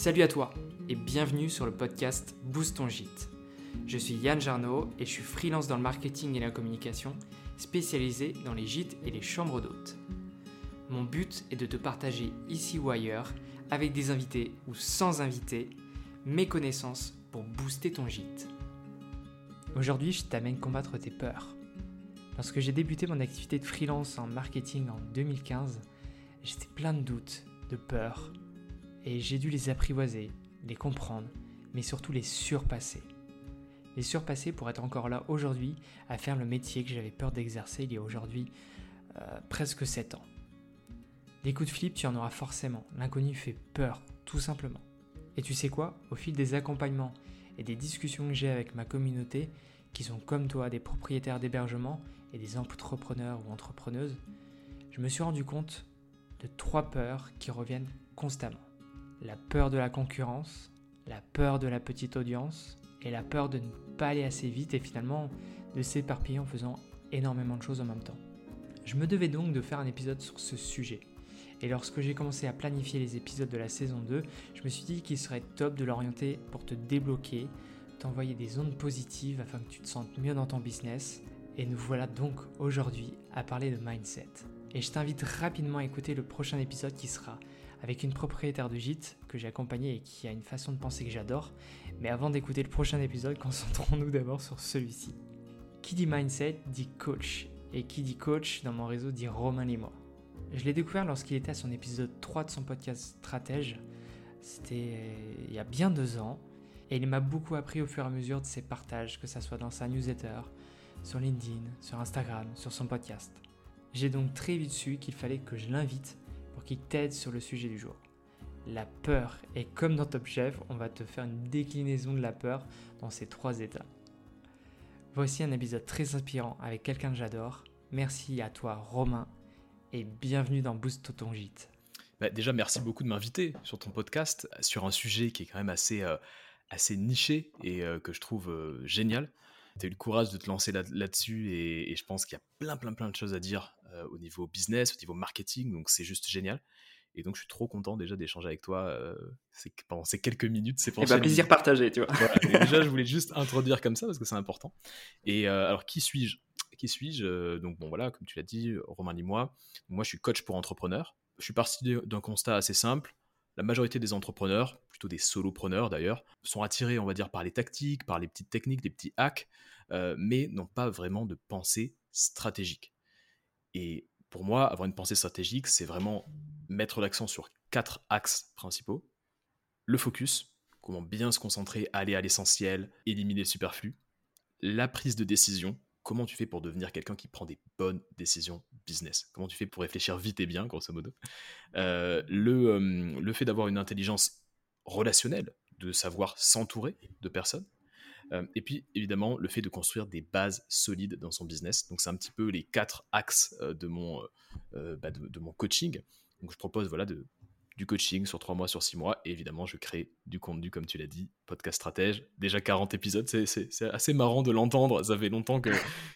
Salut à toi et bienvenue sur le podcast Boost ton gîte. Je suis Yann Jarno et je suis freelance dans le marketing et la communication, spécialisé dans les gîtes et les chambres d'hôtes. Mon but est de te partager ici ou ailleurs, avec des invités ou sans invités, mes connaissances pour booster ton gîte. Aujourd'hui, je t'amène combattre tes peurs. Lorsque j'ai débuté mon activité de freelance en marketing en 2015, j'étais plein de doutes, de peurs, et j'ai dû les apprivoiser, les comprendre, mais surtout les surpasser. Les surpasser pour être encore là aujourd'hui à faire le métier que j'avais peur d'exercer il y a aujourd'hui euh, presque 7 ans. Des coups de flip, tu en auras forcément. L'inconnu fait peur, tout simplement. Et tu sais quoi? Au fil des accompagnements et des discussions que j'ai avec ma communauté, qui sont comme toi des propriétaires d'hébergement et des entrepreneurs ou entrepreneuses, je me suis rendu compte de trois peurs qui reviennent constamment la peur de la concurrence, la peur de la petite audience et la peur de ne pas aller assez vite et finalement de s'éparpiller en faisant énormément de choses en même temps. Je me devais donc de faire un épisode sur ce sujet. Et lorsque j'ai commencé à planifier les épisodes de la saison 2, je me suis dit qu'il serait top de l'orienter pour te débloquer, t'envoyer des ondes positives afin que tu te sentes mieux dans ton business. Et nous voilà donc aujourd'hui à parler de mindset. Et je t'invite rapidement à écouter le prochain épisode qui sera avec une propriétaire de gîte que j'ai accompagnée et qui a une façon de penser que j'adore. Mais avant d'écouter le prochain épisode, concentrons-nous d'abord sur celui-ci. Qui dit mindset dit coach. Et qui dit coach dans mon réseau dit Romain Limois. Je l'ai découvert lorsqu'il était à son épisode 3 de son podcast Stratège. C'était il y a bien deux ans. Et il m'a beaucoup appris au fur et à mesure de ses partages, que ce soit dans sa newsletter, sur LinkedIn, sur Instagram, sur son podcast. J'ai donc très vite su qu'il fallait que je l'invite qui t'aide sur le sujet du jour. La peur. Et comme dans Top Chef, on va te faire une déclinaison de la peur dans ces trois états. Voici un épisode très inspirant avec quelqu'un que j'adore. Merci à toi Romain et bienvenue dans Boost ton gîte. Bah, déjà, merci beaucoup de m'inviter sur ton podcast sur un sujet qui est quand même assez, euh, assez niché et euh, que je trouve euh, génial. Tu as eu le courage de te lancer là-dessus et, je pense qu'il y a plein, plein, plein de choses à dire euh, au niveau business, au niveau marketing, donc c'est juste génial. Et donc, je suis trop content déjà d'échanger avec toi euh, pendant ces quelques minutes. C'est pour un plaisir partagé, tu vois. déjà, je voulais juste introduire comme ça parce que c'est important. Et euh, alors, qui suis-je? Qui suis-je? Donc, bon, voilà, comme tu l'as dit, Romain Limois. Moi, je suis coach pour entrepreneurs. Je suis parti d'un constat assez simple. La majorité des entrepreneurs, plutôt des solopreneurs d'ailleurs, sont attirés, on va dire, par les tactiques, par les petites techniques, des petits hacks, mais n'ont pas vraiment de pensée stratégique. Et pour moi, avoir une pensée stratégique, c'est vraiment mettre l'accent sur quatre axes principaux. Le focus, comment bien se concentrer, aller à l'essentiel, éliminer le superflu. La prise de décision, comment tu fais pour devenir quelqu'un qui prend des bonnes décisions business? Comment tu fais pour réfléchir vite et bien, grosso modo? Euh, le, euh, le fait d'avoir une intelligence relationnelle, de savoir s'entourer de personnes. Euh, et puis, évidemment, le fait de construire des bases solides dans son business. Donc, c'est un petit peu les quatre axes euh, de, mon, euh, bah, de, mon coaching. Donc, je propose voilà, de, du coaching sur trois mois, sur six mois. Et évidemment, je crée du contenu, comme tu l'as dit, podcast stratège. Déjà 40 épisodes, c'est assez marrant de l'entendre. Ça fait longtemps que,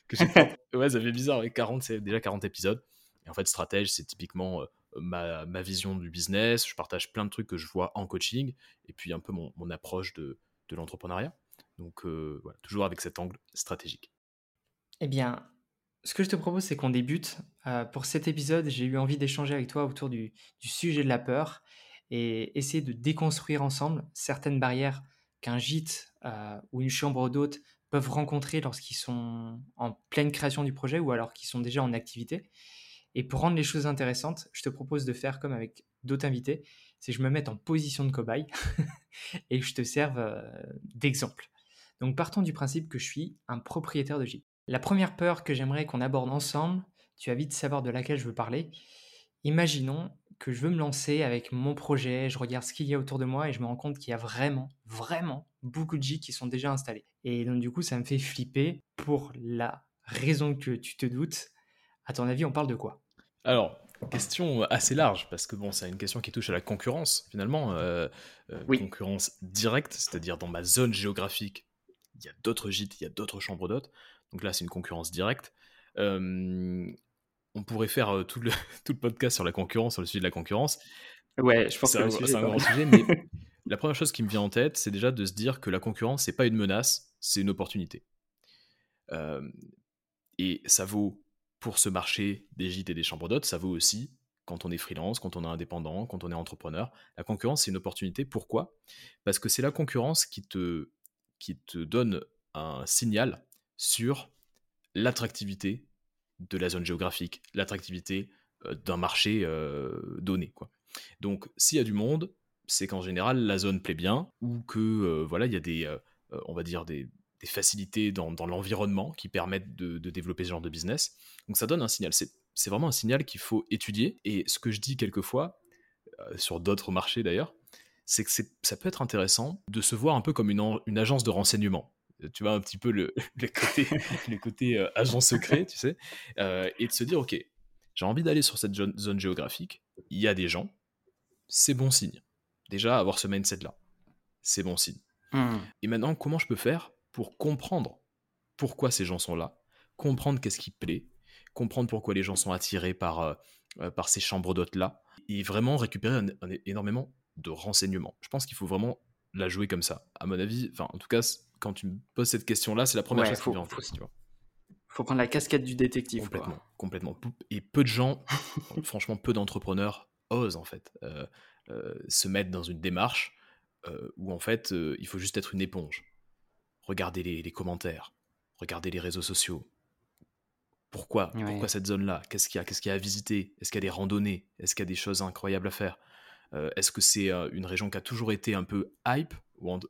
que j'ai. ouais, ça fait bizarre. 40, c'est déjà 40 épisodes. Et en fait, stratège, c'est typiquement ma, ma, vision du business. Je partage plein de trucs que je vois en coaching. Et puis, un peu mon, mon approche de, de l'entrepreneuriat. Donc euh, voilà, toujours avec cet angle stratégique. Eh bien, ce que je te propose, c'est qu'on débute. Euh, pour cet épisode, j'ai eu envie d'échanger avec toi autour du, sujet de la peur et essayer de déconstruire ensemble certaines barrières qu'un gîte euh, ou une chambre d'hôte peuvent rencontrer lorsqu'ils sont en pleine création du projet ou alors qu'ils sont déjà en activité. Et pour rendre les choses intéressantes, je te propose de faire comme avec d'autres invités, c'est que je me mette en position de cobaye et que je te serve d'exemple. Donc partons du principe que je suis un propriétaire de gîte. La première peur que j'aimerais qu'on aborde ensemble, tu vas vite savoir de laquelle je veux parler. Imaginons que je veux me lancer avec mon projet, je regarde ce qu'il y a autour de moi et je me rends compte qu'il y a vraiment, vraiment beaucoup de gîtes qui sont déjà installés. Et donc du coup, ça me fait flipper pour la raison que tu te doutes. À ton avis, on parle de quoi? Alors, question assez large, parce que bon, c'est une question qui touche à la concurrence, finalement. Euh, euh, concurrence directe, c'est-à-dire dans ma zone géographique, il y a d'autres gîtes, il y a d'autres chambres d'hôtes. Donc là, c'est une concurrence directe. on pourrait faire tout le, tout le podcast sur la concurrence, sur le sujet de la concurrence. Ouais, je pense que c'est un, grand sujet, mais La première chose qui me vient en tête, c'est déjà de se dire que la concurrence, c'est pas une menace, c'est une opportunité. Euh, et ça vaut pour ce marché des gîtes et des chambres d'hôtes, ça vaut aussi quand on est freelance, quand on est indépendant, quand on est entrepreneur. La concurrence, c'est une opportunité. Pourquoi? Parce que c'est la concurrence qui te, qui te donne un signal sur l'attractivité de la zone géographique, l'attractivité euh, d'un marché euh, donné. Donc, s'il y a du monde, c'est qu'en général, la zone plaît bien ou que euh, voilà, il y a des, on va dire des, facilités dans, l'environnement qui permettent de, développer ce genre de business. Donc, ça donne un signal. C'est vraiment un signal qu'il faut étudier. Et ce que je dis quelquefois, sur d'autres marchés d'ailleurs, c'est que ça peut être intéressant de se voir un peu comme une, une agence de renseignement tu vois, un petit peu le, le côté, euh, agent secret, tu sais, euh, et de se dire, ok, j'ai envie d'aller sur cette zone, géographique, il y a des gens, c'est bon signe. Déjà, avoir ce mindset-là, c'est bon signe. Mmh. Et maintenant, comment je peux faire pour comprendre pourquoi ces gens sont là, comprendre qu'est-ce qui plaît, comprendre pourquoi les gens sont attirés par, euh, par ces chambres d'hôtes-là, et vraiment récupérer énormément de renseignements. Je pense qu'il faut vraiment la jouer comme ça. À mon avis, enfin, en tout cas, quand tu me poses cette question-là, c'est la première chose qui vient en tête. Tu faut prendre la casquette du détective. Complètement, complètement. Et peu de gens, franchement, peu d'entrepreneurs osent en fait euh, euh, se mettre dans une démarche euh, où en fait il faut juste être une éponge. Regardez les, commentaires, regardez les réseaux sociaux. Pourquoi? Pourquoi cette zone-là? Qu'est-ce qu'il y a? Qu'est-ce qu'il y a à visiter? Est-ce qu'il y a des randonnées? Est-ce qu'il y a des choses incroyables à faire? Est-ce que c'est une région qui a toujours été un peu hype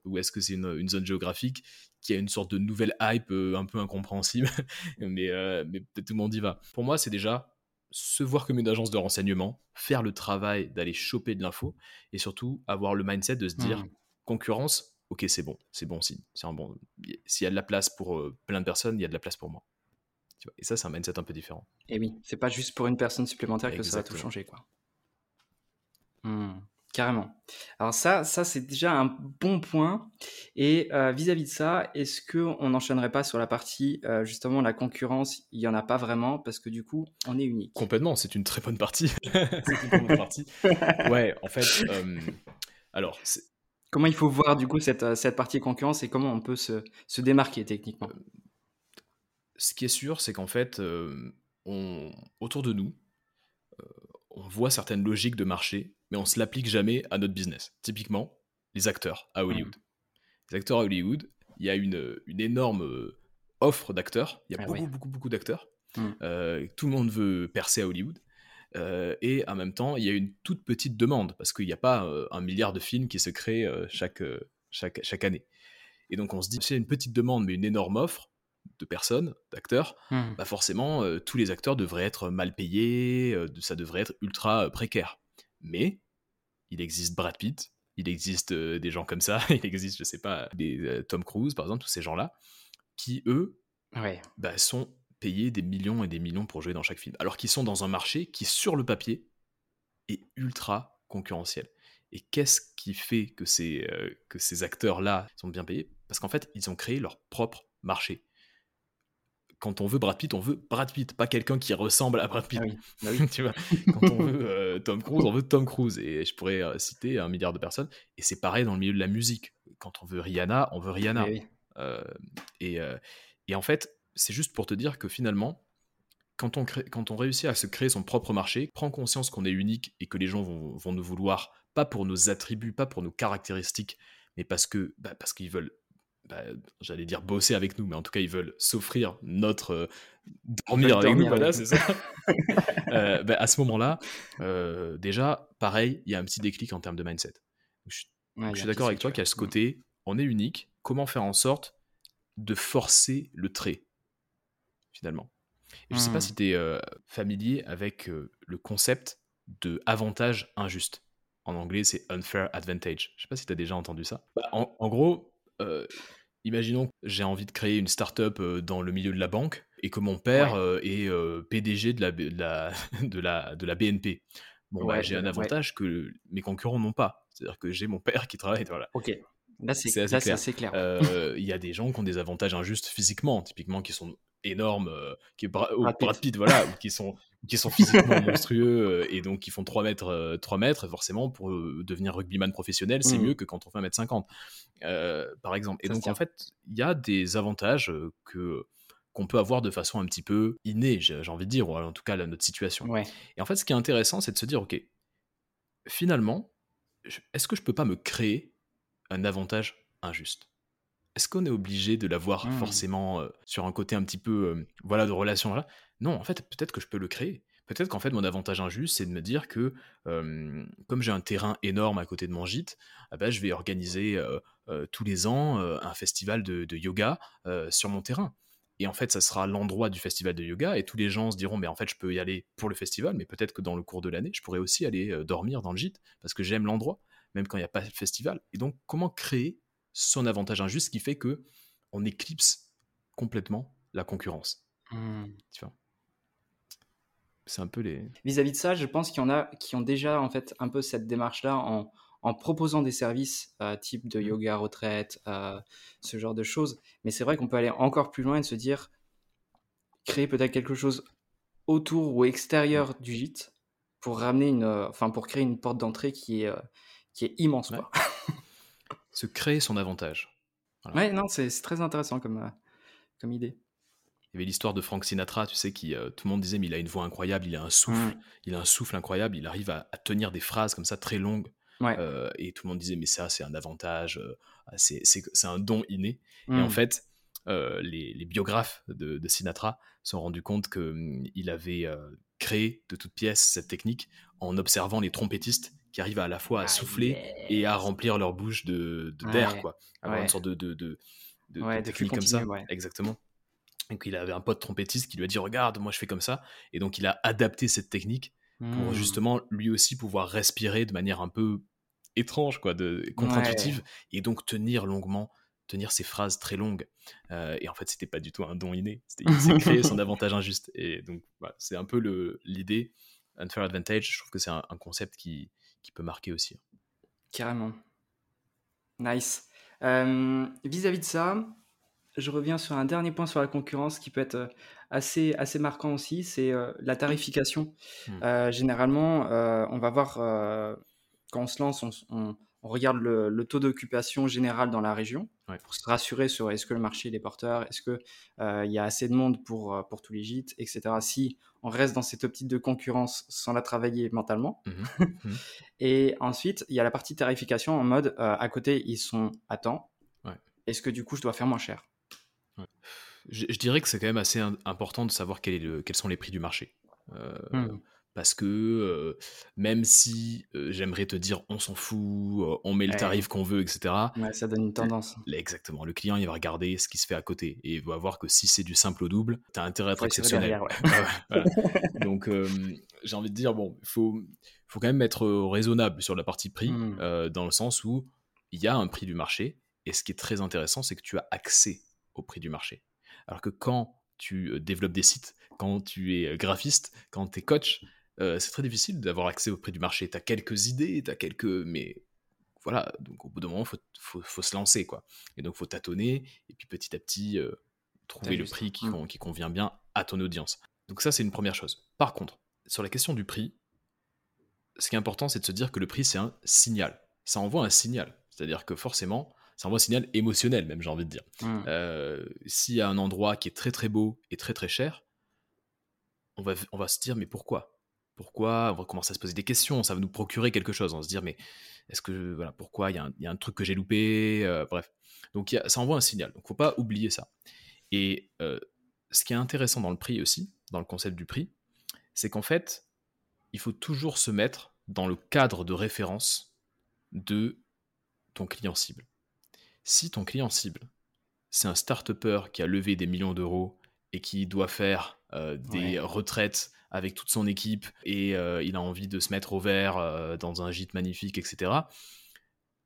ou, est-ce que c'est une, zone géographique qui a une sorte de nouvelle hype euh, un peu incompréhensible, mais, euh, mais peut-être tout le monde y va. Pour moi, c'est déjà se voir comme une agence de renseignement, faire le travail d'aller choper de l'info, et surtout avoir le mindset de se dire mmh. concurrence, ok, c'est bon, c'est bon signe, c'est un bon. S'il y a de la place pour euh, plein de personnes, il y a de la place pour moi. Et ça, c'est un mindset un peu différent. Et oui, c'est pas juste pour une personne supplémentaire que ça va tout changer, quoi. Mmh. Carrément. Alors ça, ça c'est déjà un bon point. Et euh, vis-à-vis de ça, est-ce qu'on n'enchaînerait pas sur la partie, euh, justement, la concurrence, il n'y en a pas vraiment, parce que du coup, on est unique. Complètement, c'est une très bonne partie. c'est une bonne partie. Ouais, en fait, euh, alors... Comment il faut voir, du coup, cette, cette partie concurrence et comment on peut se, se démarquer techniquement? Ce qui est sûr, c'est qu'en fait, on, autour de nous, on voit certaines logiques de marché mais on se l'applique jamais à notre business. Typiquement, les acteurs à Hollywood. Les acteurs à Hollywood, il y a une, une énorme euh, offre d'acteurs. Il y a ah beaucoup, beaucoup, beaucoup d'acteurs. Hmm. Euh, tout le monde veut percer à Hollywood. Euh, et en même temps, il y a une toute petite demande parce qu'il n'y a pas un milliard de films qui se créent chaque, chaque, chaque année. Et donc on se dit, c'est une petite demande mais une énorme offre de personnes, d'acteurs, hmm. bah forcément, tous les acteurs devraient être mal payés, ça devrait être ultra précaire. Mais il existe Brad Pitt, il existe euh, des gens comme ça, il existe, je sais pas, des euh, Tom Cruise par exemple, tous ces gens-là, qui eux bah, sont payés des millions et des millions pour jouer dans chaque film, alors qu'ils sont dans un marché qui, sur le papier, est ultra concurrentiel. Et qu'est-ce qui fait que ces, euh, que ces acteurs-là sont bien payés? Parce qu'en fait, ils ont créé leur propre marché quand on veut Brad Pitt, on veut Brad Pitt, pas quelqu'un qui ressemble à Brad Pitt. Ah tu vois, quand on veut euh, Tom Cruise, on veut Tom Cruise. Et je pourrais euh, citer un milliard de personnes. Et c'est pareil dans le milieu de la musique. Quand on veut Rihanna, on veut Rihanna. Eh euh, et, et, en fait, c'est juste pour te dire que finalement, quand on, crée, quand on réussit à se créer son propre marché, prend conscience qu'on est unique et que les gens vont, vont, nous vouloir, pas pour nos attributs, pas pour nos caractéristiques, mais parce que bah, parce qu'ils veulent bah, j'allais dire bosser avec nous, mais en tout cas, ils veulent s'offrir notre euh, dormir avec nous, voilà, c'est ça. Euh, bah, à ce moment-là, euh, déjà, pareil, il y a un petit déclic en termes de mindset. Je, suis d'accord avec toi qu'il y a ce côté, on est unique, comment faire en sorte de forcer le trait, finalement? Et je ne sais pas mmh. si tu es familier avec le concept de avantage injuste. En anglais, c'est unfair advantage. Je ne sais pas si tu as déjà entendu ça. Bah, en, gros, euh, imaginons que j'ai envie de créer une start-up euh, dans le milieu de la banque et que mon père euh, est PDG de la, de la, de la, de la BNP. Bon, bah, j'ai un avantage que mes concurrents n'ont pas. C'est-à-dire que j'ai mon père qui travaille. Voilà. Ok. Là, c'est assez, clair. Il y a des gens qui ont des avantages injustes physiquement, typiquement qui sont énormes, qui est Brad, Pitt. voilà, qui sont qui sont physiquement monstrueux et donc qui font 3 mètres, 3 mètres, forcément, pour devenir rugbyman professionnel, c'est mmh. mieux que quand on fait 1m50, par exemple. Et donc, en fait, il y a des avantages que qu'on peut avoir de façon un petit peu innée, j'ai envie de dire, ou en tout cas, notre situation. Et en fait, ce qui est intéressant, c'est de se dire, OK, finalement, est-ce que je peux pas me créer un avantage injuste? Est-ce qu'on est obligé de l'avoir mmh. forcément euh, sur un côté un petit peu euh, voilà de relation là Non, en fait, peut-être que je peux le créer. Peut-être qu'en fait, mon avantage injuste, c'est de me dire que comme j'ai un terrain énorme à côté de mon gîte, ah bah, je vais organiser euh, tous les ans un festival de yoga sur mon terrain. Et en fait, ça sera l'endroit du festival de yoga, et tous les gens se diront, mais en fait, je peux y aller pour le festival, mais peut-être que dans le cours de l'année, je pourrais aussi aller dormir dans le gîte, parce que j'aime l'endroit, même quand il n'y a pas de festival. Et donc, comment créer son avantage injuste qui fait que on éclipse complètement la concurrence? Mmh. Tu vois? C'est un peu les... Vis-à-vis de ça, je pense qu'il y en a qui ont déjà, en fait, un peu cette démarche-là en en proposant des services euh, type de mmh. yoga retraite, euh, ce genre de choses. Mais c'est vrai qu'on peut aller encore plus loin et se dire, créer peut-être quelque chose autour ou extérieur du gîte pour ramener une, euh, enfin pour créer une porte d'entrée qui est, qui est immense. se créer son avantage. Ouais, non, c'est très intéressant comme, comme idée. Il y avait l'histoire de Frank Sinatra, tu sais, qui tout le monde disait, mais il a une voix incroyable, il a un souffle, mmh. il a un souffle incroyable, il arrive à, tenir des phrases comme ça très longues. Euh, et tout le monde disait, mais ça, c'est un avantage, euh, c'est un don inné. Et en mmh. fait, euh, les, biographes de, Sinatra se sont rendus compte qu'il mmh, avait créé de toutes pièces cette technique en observant les trompettistes qui arrivent à la fois à ah, souffler et à remplir leur bouche de d'air, quoi. Avoir une sorte de, de, de, technique comme ça. Exactement. Donc il avait un pote trompettiste qui lui a dit regarde moi je fais comme ça et donc il a adapté cette technique pour mmh. justement lui aussi pouvoir respirer de manière un peu étrange, quoi, de contre-intuitive, et donc tenir longuement, tenir ces phrases très longues. Euh, et en fait, c'était pas du tout un don inné, c'était créer son avantage injuste. Et donc, c'est un peu l'idée. Unfair advantage, je trouve que c'est un, concept qui, qui, peut marquer aussi. Carrément. Nice. Euh, vis-à-vis de ça, je reviens sur un dernier point sur la concurrence qui peut être euh, assez, assez marquant aussi, c'est la tarification. Mmh. généralement, on va voir quand on se lance, on, regarde le, taux d'occupation général dans la région pour se rassurer sur est-ce que le marché est porteur, est-ce qu'il euh, y a assez de monde pour, euh, pour tous les gîtes, etc. Si on reste dans cette optique de concurrence sans la travailler mentalement. Mmh mmh Et ensuite, il y a la partie tarification en mode euh, à côté, ils sont à temps. Est-ce que du coup, je dois faire moins cher? Je, dirais que c'est quand même assez important de savoir quel est le, quels sont les prix du marché. Mmh parce que même si j'aimerais te dire on s'en fout, on met le tarif qu'on veut, etc. ça donne une tendance. Exactement. Le client, il va regarder ce qui se fait à côté et il va voir que si c'est du simple au double, tu as intérêt à être exceptionnel. Donc, j'ai envie de dire, bon, il faut, faut quand même être raisonnable sur la partie prix, mmh. dans le sens où il y a un prix du marché et ce qui est très intéressant, c'est que tu as accès au prix du marché. Alors que quand tu développes des sites, quand tu es graphiste, quand tu es coach, euh, c'est très difficile d'avoir accès au prix du marché. Tu as quelques idées, tu as quelques. Mais voilà, donc au bout d'un moment, il faut, se lancer, quoi. Et donc, il faut tâtonner, et puis petit à petit, euh, trouver le prix mmh. qui, convient bien à ton audience. Donc, ça, c'est une première chose. Par contre, sur la question du prix, ce qui est important, c'est de se dire que le prix, c'est un signal. Ça envoie un signal. C'est-à-dire que forcément, ça envoie un signal émotionnel, même, j'ai envie de dire. Mmh. Euh, s'il y a un endroit qui est très très beau et très très cher, on va, on va se dire, mais pourquoi? Pourquoi? On va commencer à se poser des questions, ça va nous procurer quelque chose. On va se dire, mais est-ce que, voilà, pourquoi il y, a un truc que j'ai loupé euh, Bref. Donc ça envoie un signal. Donc faut pas oublier ça. Et euh, ce qui est intéressant dans le prix aussi, dans le concept du prix, c'est qu'en fait, il faut toujours se mettre dans le cadre de référence de ton client cible. Si ton client cible, c'est un start-upper qui a levé des millions d'euros et qui doit faire euh, des retraites avec toute son équipe et euh, il a envie de se mettre au vert euh, dans un gîte magnifique, etc.,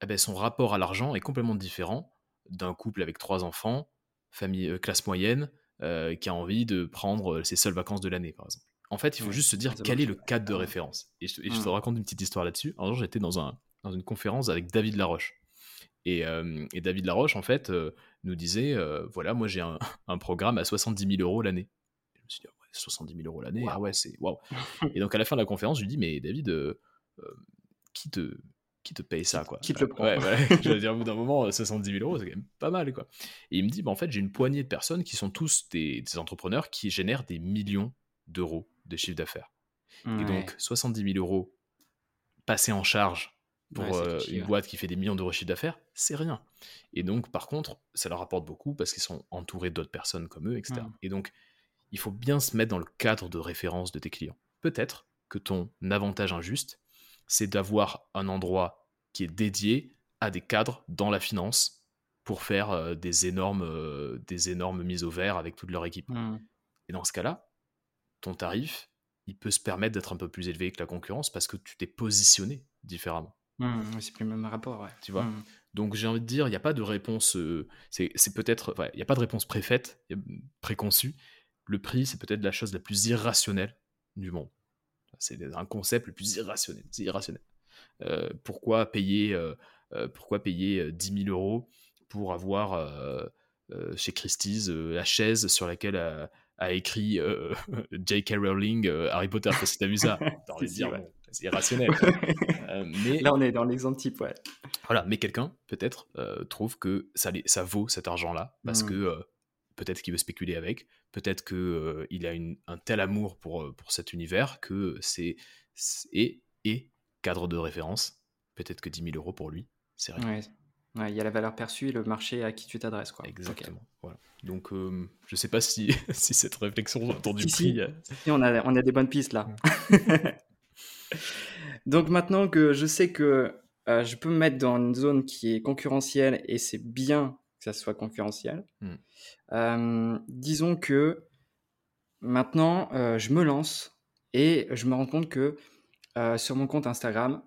eh ben, son rapport à l'argent est complètement différent d'un couple avec trois enfants, famille classe moyenne, qui a envie de prendre ses seules vacances de l'année, par exemple. En fait, il faut juste se dire quel est le cadre de référence. Et je, te mmh. raconte une petite histoire là-dessus. Un jour, j'étais dans, un, dans une conférence avec David Laroche. Et, et David Laroche, en fait, nous disait, voilà, moi j'ai un, un, programme à 70 000 euros l'année. Je me suis dit, 70 000 euros l'année. Ah ouais, c'est waouh. et donc à la fin de la conférence, je lui dis, mais David, euh, euh, qui te qui te paye ça quoi? Qui te le prend? Ouais, ouais. je veux dire, au bout d'un moment, 70 000 euros, c'est quand même pas mal quoi. Et il me dit, bah, en fait, j'ai une poignée de personnes qui sont tous des, des entrepreneurs qui génèrent des millions d'euros de chiffre d'affaires. Et donc, 70 000 euros passés en charge pour Ouais, euh, une ouais. boîte qui fait des millions d'euros de chiffre d'affaires, c'est rien. Et donc, par contre, ça leur apporte beaucoup parce qu'ils sont entourés d'autres personnes comme eux, etc. Mm. Et donc, il faut bien se mettre dans le cadre de référence de tes clients. Peut-être que ton avantage injuste, c'est d'avoir un endroit qui est dédié à des cadres dans la finance pour faire euh, des, énormes, euh, des énormes mises au vert avec toute leur équipe. Hmm. Et dans ce cas-là, ton tarif, il peut se permettre d'être un peu plus élevé que la concurrence parce que tu t'es positionné différemment. Hmm, c'est plus le même rapport, ouais. Tu vois? Hmm. Donc j'ai envie de dire, il n'y a pas de réponse, euh, c'est c'est peut-être, ouais, il n'y a pas de réponse préfaite, a- préconçue. Le prix, c'est peut-être la chose la plus irrationnelle du monde. C'est un concept le plus irrationnel. C'est irrationnel. Euh, pourquoi payer, euh, euh, pourquoi payer euh, 10 000 euros pour avoir chez Christie's la chaise sur laquelle a, a écrit J.K. Rowling Harry Potter? Parce que c'est irrationnel. Euh, mais Là, on est dans l'exemple type, ouais. voilà, mais quelqu'un, peut-être, euh, trouve que ça, vaut cet argent-là, parce Mm. que euh, peut-être qu'il veut spéculer avec, peut-être qu'il a une- un tel amour pour, pour cet univers que c'est. Et, et, cadre de référence, peut-être que 10 000 euros pour lui, c'est rien. Ouais. Ouais, il y a la valeur perçue et le marché à qui tu t'adresses, quoi. Exactement. Voilà. Donc, euh, je sais pas si, si cette réflexion autour du Si, prix. si. euh, Si, on a, on a des bonnes pistes là. Donc maintenant que je sais que euh, je peux me mettre dans une zone qui est concurrentielle et c'est bien que ça soit concurrentiel, Hmm. euh, disons que maintenant euh, je me lance et je me rends compte que sur mon compte Instagram,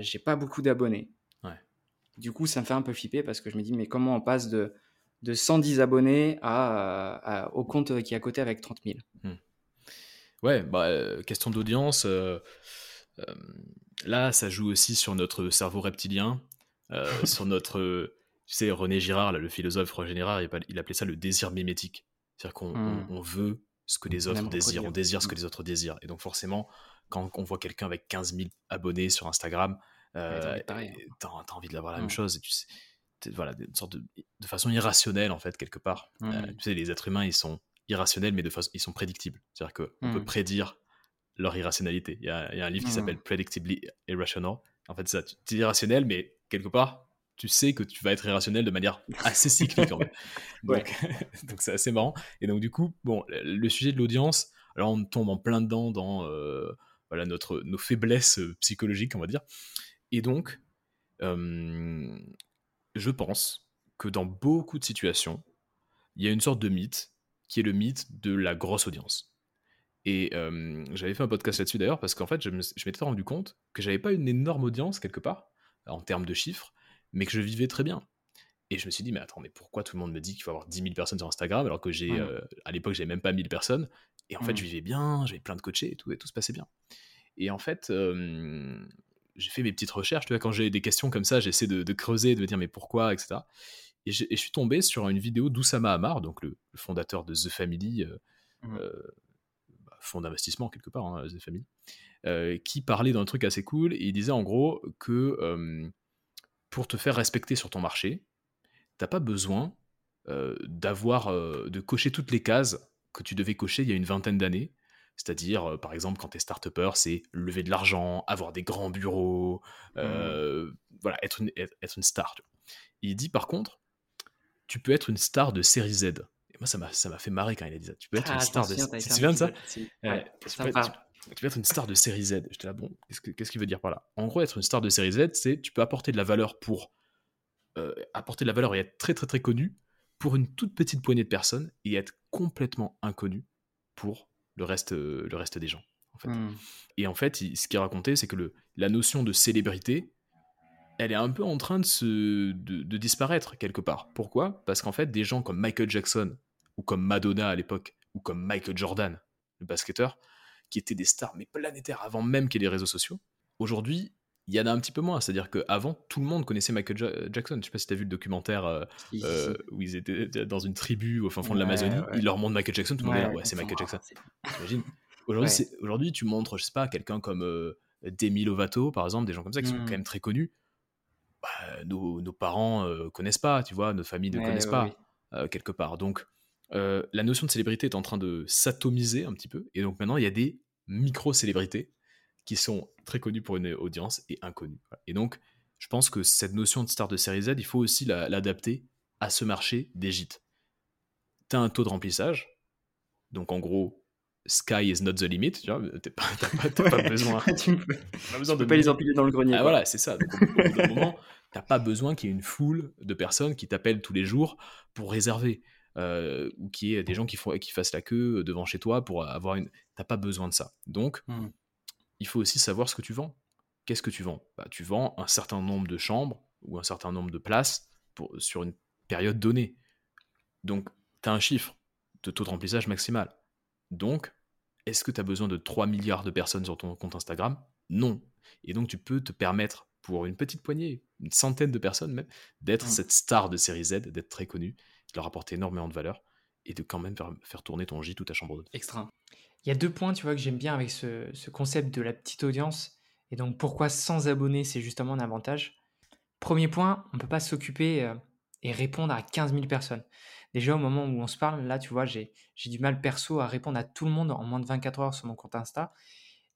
j'ai pas beaucoup d'abonnés. Ouais. Du coup, ça me fait un peu flipper parce que je me dis, mais comment on passe de, de 110 abonnés à, à- au compte qui est à côté avec 30 000 Ouais, bah, euh, question d'audience. euh, euh, là, ça joue aussi sur notre cerveau reptilien, sur notre. Tu sais, René Girard, là, le philosophe René Girard, il, il appelait ça le désir mimétique. C'est-à-dire qu'on Hmm. on- on veut ce que les autres désirent, on désire ce que Hmm. les autres désirent. Et donc, forcément, quand on voit quelqu'un avec 15 000 abonnés sur Instagram, t'as envie de pareil, hein. l'avoir la Hmm. même chose. Et tu sais, voilà, une sorte de, de façon irrationnelle, en fait, quelque part. Hmm. Tu sais, les êtres humains, ils sont irrationnels, mais de façon, ils sont prédictibles. C'est-à-dire qu'on peut Mm. prédire leur irrationalité. Il y a, il y a un livre qui Mm. s'appelle Predictably Irrational. En fait, ça, tu es irrationnel, mais quelque part, tu sais que tu vas être irrationnel de manière assez cyclique. en fait. Ouais. Donc, donc c'est assez marrant. Et donc, du coup, bon, le le sujet de l'audience, alors on tombe en plein dedans dans euh, voilà, notre, nos faiblesses euh, psychologiques, on va dire. Et donc, euh, je pense que dans beaucoup de situations, il y a une sorte de mythe qui est le mythe de la grosse audience. Et euh, j'avais fait un podcast là-dessus d'ailleurs parce qu'en fait, je m'étais rendu compte que j'avais pas une énorme audience quelque part en termes de chiffres, mais que je vivais très bien. Et je me suis dit, mais attends, mais pourquoi tout le monde me dit qu'il faut avoir 10 000 personnes sur Instagram alors que j'ai, euh, à l'époque, j'avais même pas 1000 personnes. Et en fait, je vivais bien, j'avais plein de coachés et tout, et tout se passait bien. Et en fait, euh, j'ai fait mes petites recherches. Tu vois, quand j'ai des questions comme ça, j'essaie de, de creuser, de me dire, mais pourquoi, etc. Et, je suis tombé sur une vidéo d'Oussama Hamar, donc le, le fondateur de The Family, euh, Mm. euh, bah, fonds d'investissement quelque part, hein, The Family, euh, qui parlait d'un truc assez cool. Et il disait en gros que euh, pour te faire respecter sur ton marché, t'as pas besoin d'avoir de cocher toutes les cases que tu devais cocher il y a une vingtaine d'années. C'est-à-dire, par exemple, quand tu es start c'est lever de l'argent, avoir des grands bureaux, euh, voilà, être une, être, être une star. tu vois. Il dit par contre, tu peux être une star de série Z. Et moi, ça m'a ça m'a fait marrer quand il a dit ça. Tu peux être Ah, une star de Tu te souviens de ça? Ouais, tu, peux être, tu peux être une star de série Z. J'étais là, bon, qu'est-ce que- qu'est-ce qu'il veut dire par là? En gros, être une star de série Z, c'est tu peux apporter de la valeur pour. euh, apporter de la valeur et être très très très connu pour une toute petite poignée de personnes et être complètement inconnu pour le reste, euh, le reste des gens. En fait. Mm. Et en fait, il- ce qu'il racontait, c'est que le, la notion de célébrité, elle est un peu en train de, se, de, de disparaître quelque part. Pourquoi? Parce qu'en fait, des gens comme Michael Jackson, ou comme Madonna à l'époque, ou comme Michael Jordan, le basketteur, qui étaient des stars, mais planétaires avant même qu'il y ait les réseaux sociaux, aujourd'hui, il y en a un petit peu moins. C'est-à-dire qu'avant, tout le monde connaissait Michael Jackson. Je sais pas si tu as vu le documentaire euh, euh, où ils étaient dans une tribu au fin fond de l'Amazonie. Ils leur montrent Michael Jackson, tout le monde est là, ouais, c'est Michael Jackson. T'imagines? Aujourd'hui, aujourd'hui, tu montres, je sais pas, quelqu'un comme euh, Demi Lovato, par exemple, des gens comme ça qui sont quand mmh. même très connus. Bah, nos, nos, parents connaissent pas, tu vois, nos familles ne connaissent pas, quelque part. Donc, la notion de célébrité est en train de s'atomiser un petit peu. Et donc maintenant, il y a des micro-célébrités qui sont très connus pour une audience et inconnus. Et donc, je pense que cette notion de star de série Z, il faut aussi l'adapter à ce marché des gîtes. Tu as un taux de remplissage, donc en gros, sky is not the limit, tu vois, t'as pas, pas, besoin, tu peux, pas, besoin de pas les empiler dans le grenier. Ah, voilà, c'est ça. Donc, au bout d'un moment, t'as pas besoin qu'il y ait une foule de personnes qui t'appellent tous les jours pour réserver. Euh, ou qu'il y ait des gens qui, font, qui fassent la queue devant chez toi pour avoir une. T'as pas besoin de ça. Donc, hmm il faut aussi savoir ce que tu vends. Qu'est-ce que tu vends? Bah, Tu vends un certain nombre de chambres ou un certain nombre de places pour, sur une période donnée. Donc, tu as un chiffre de taux de remplissage maximal. Donc, est-ce que tu as besoin de 3 milliards de personnes sur ton compte Instagram? Non. Et donc, tu peux te permettre, pour une petite poignée, une centaine de personnes même, d'être mmh. cette star de série Z, d'être très connu, de leur apporter énormément de valeur et de quand même faire, faire tourner ton J, toute ta chambre d'hôte. Extra. Il y a deux points, tu vois, que j'aime bien avec ce, concept de la petite audience. Et donc, pourquoi sans abonnés, c'est justement un avantage? Premier point, on ne peut pas s'occuper euh, et répondre à 15 000 personnes. Déjà, au moment où on se parle, là, tu vois, j'ai du mal perso à répondre à tout le monde en moins de 24 heures sur mon compte Insta.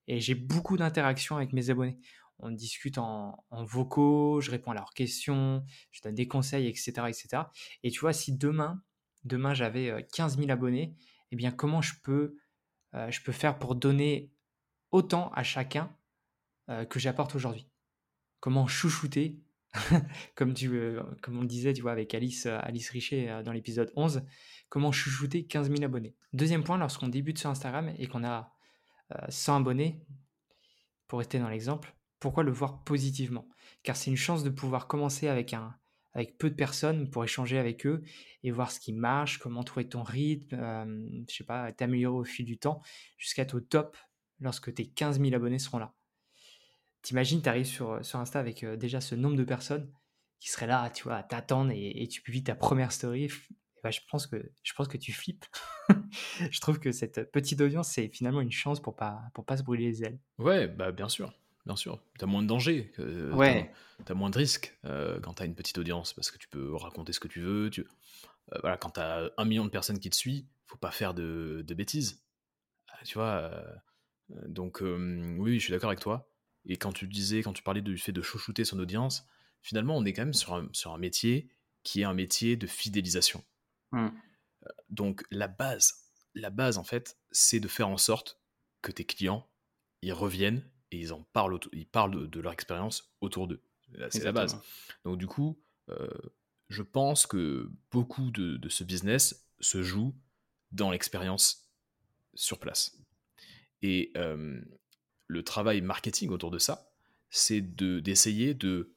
Et j'ai beaucoup d'interactions avec mes abonnés. On discute en, en, vocaux, je réponds à leurs questions, je donne des conseils, etc. etc. Et tu vois, si demain, demain j'avais 15 euh, 000 abonnés, eh bien, comment je peux euh, je peux faire pour donner autant à chacun euh, que j'apporte aujourd'hui? Comment chouchouter euh, comme on disait avec Alice, Alice Richet dans l'épisode 11, comment chouchouter 15 000 abonnés. Deuxième point, lorsqu'on débute sur Instagram et qu'on a 100 abonnés, pour rester dans l'exemple, pourquoi le voir positivement? Car c'est une chance de pouvoir commencer avec peu de personnes pour échanger avec eux et voir ce qui marche, comment trouver ton rythme, euh, je sais pas, t'améliorer au fil du temps jusqu'à être au top lorsque tes 15 000 abonnés seront là. T'imagines, tu arrives sur, sur Insta avec euh, déjà ce nombre de personnes qui seraient là, tu vois, à t'attendre et, tu publies ta première story. Bah, je, pense que, je pense que tu flippes. je trouve que cette petite audience, c'est finalement une chance pour pas, pour pas se brûler les ailes. Ouais, bah bien sûr bien sûr. Tu as moins de danger, ouais. tu as, moins de risques euh, quand tu as une petite audience, parce que tu peux raconter ce que tu veux. Tu... Euh, voilà, quand tu as un million de personnes qui te suivent, faut pas faire de, bêtises. Euh, tu vois Donc, oui, je suis d'accord avec toi. Et quand tu disais, quand tu parlais du fait de chouchouter son audience, finalement, on est quand même sur un, sur un métier qui est un métier de fidélisation. Mmh. Donc, la base, la base, en fait, c'est de faire en sorte que tes clients, ils reviennent et ils en parlent, ils parlent de, leur expérience autour d'eux. C'est la base. Donc du coup, euh, je pense que beaucoup de, ce business se joue dans l'expérience sur place. Et euh, le travail marketing autour de ça, c'est d'essayer de,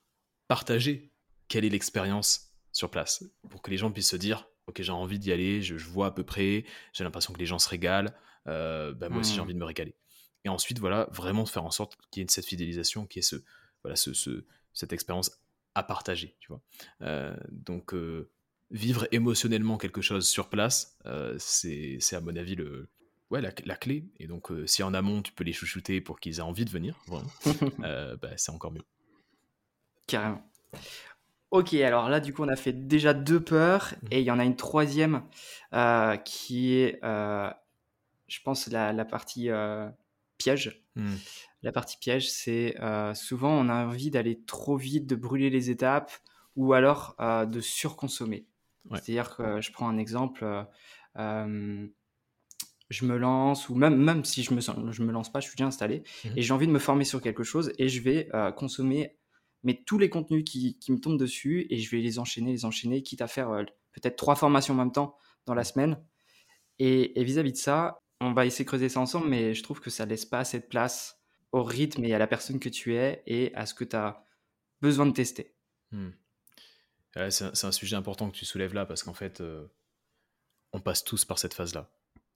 partager quelle est l'expérience sur place, pour que les gens puissent se dire, ok, j'ai envie d'y aller, je, vois à peu près, j'ai l'impression que les gens se régalent, euh, bah, moi aussi j'ai mmh. envie de me régaler. Et ensuite voilà vraiment faire en sorte qu'il y ait cette fidélisation qui est ce voilà ce, ce cette expérience à partager tu vois. Euh, donc euh, vivre émotionnellement quelque chose sur place c'est à mon avis le ouais la, la clé et donc si en amont tu peux les chouchouter pour qu'ils aient envie de venir bah, c'est encore mieux carrément Ok, alors là, du coup, on a fait déjà deux peurs mmh. et il y en a une troisième qui est, je pense, la, la partie piège. Hmm. La partie piège, c'est euh, souvent on a envie d'aller trop vite, de brûler les étapes ou alors euh, de surconsommer. C'est-à-dire que je prends un exemple, euh, je me lance, ou même, même si je me, je me lance pas, je suis déjà installé, mhm. et j'ai envie de me former sur quelque chose, et je vais consommer mais tous les contenus qui, qui, me tombent dessus, et je vais les enchaîner, les enchaîner, quitte à faire peut-être trois formations en même temps dans la semaine. Et vis à -vis de ça, on va essayer de creuser ça ensemble, mais je trouve que ça laisse pas assez de place au rythme et à la personne que tu es et à ce que tu as besoin de tester. Hmm. c'est un, sujet important que tu soulèves là parce qu'en fait, euh, on passe tous par cette phase-là.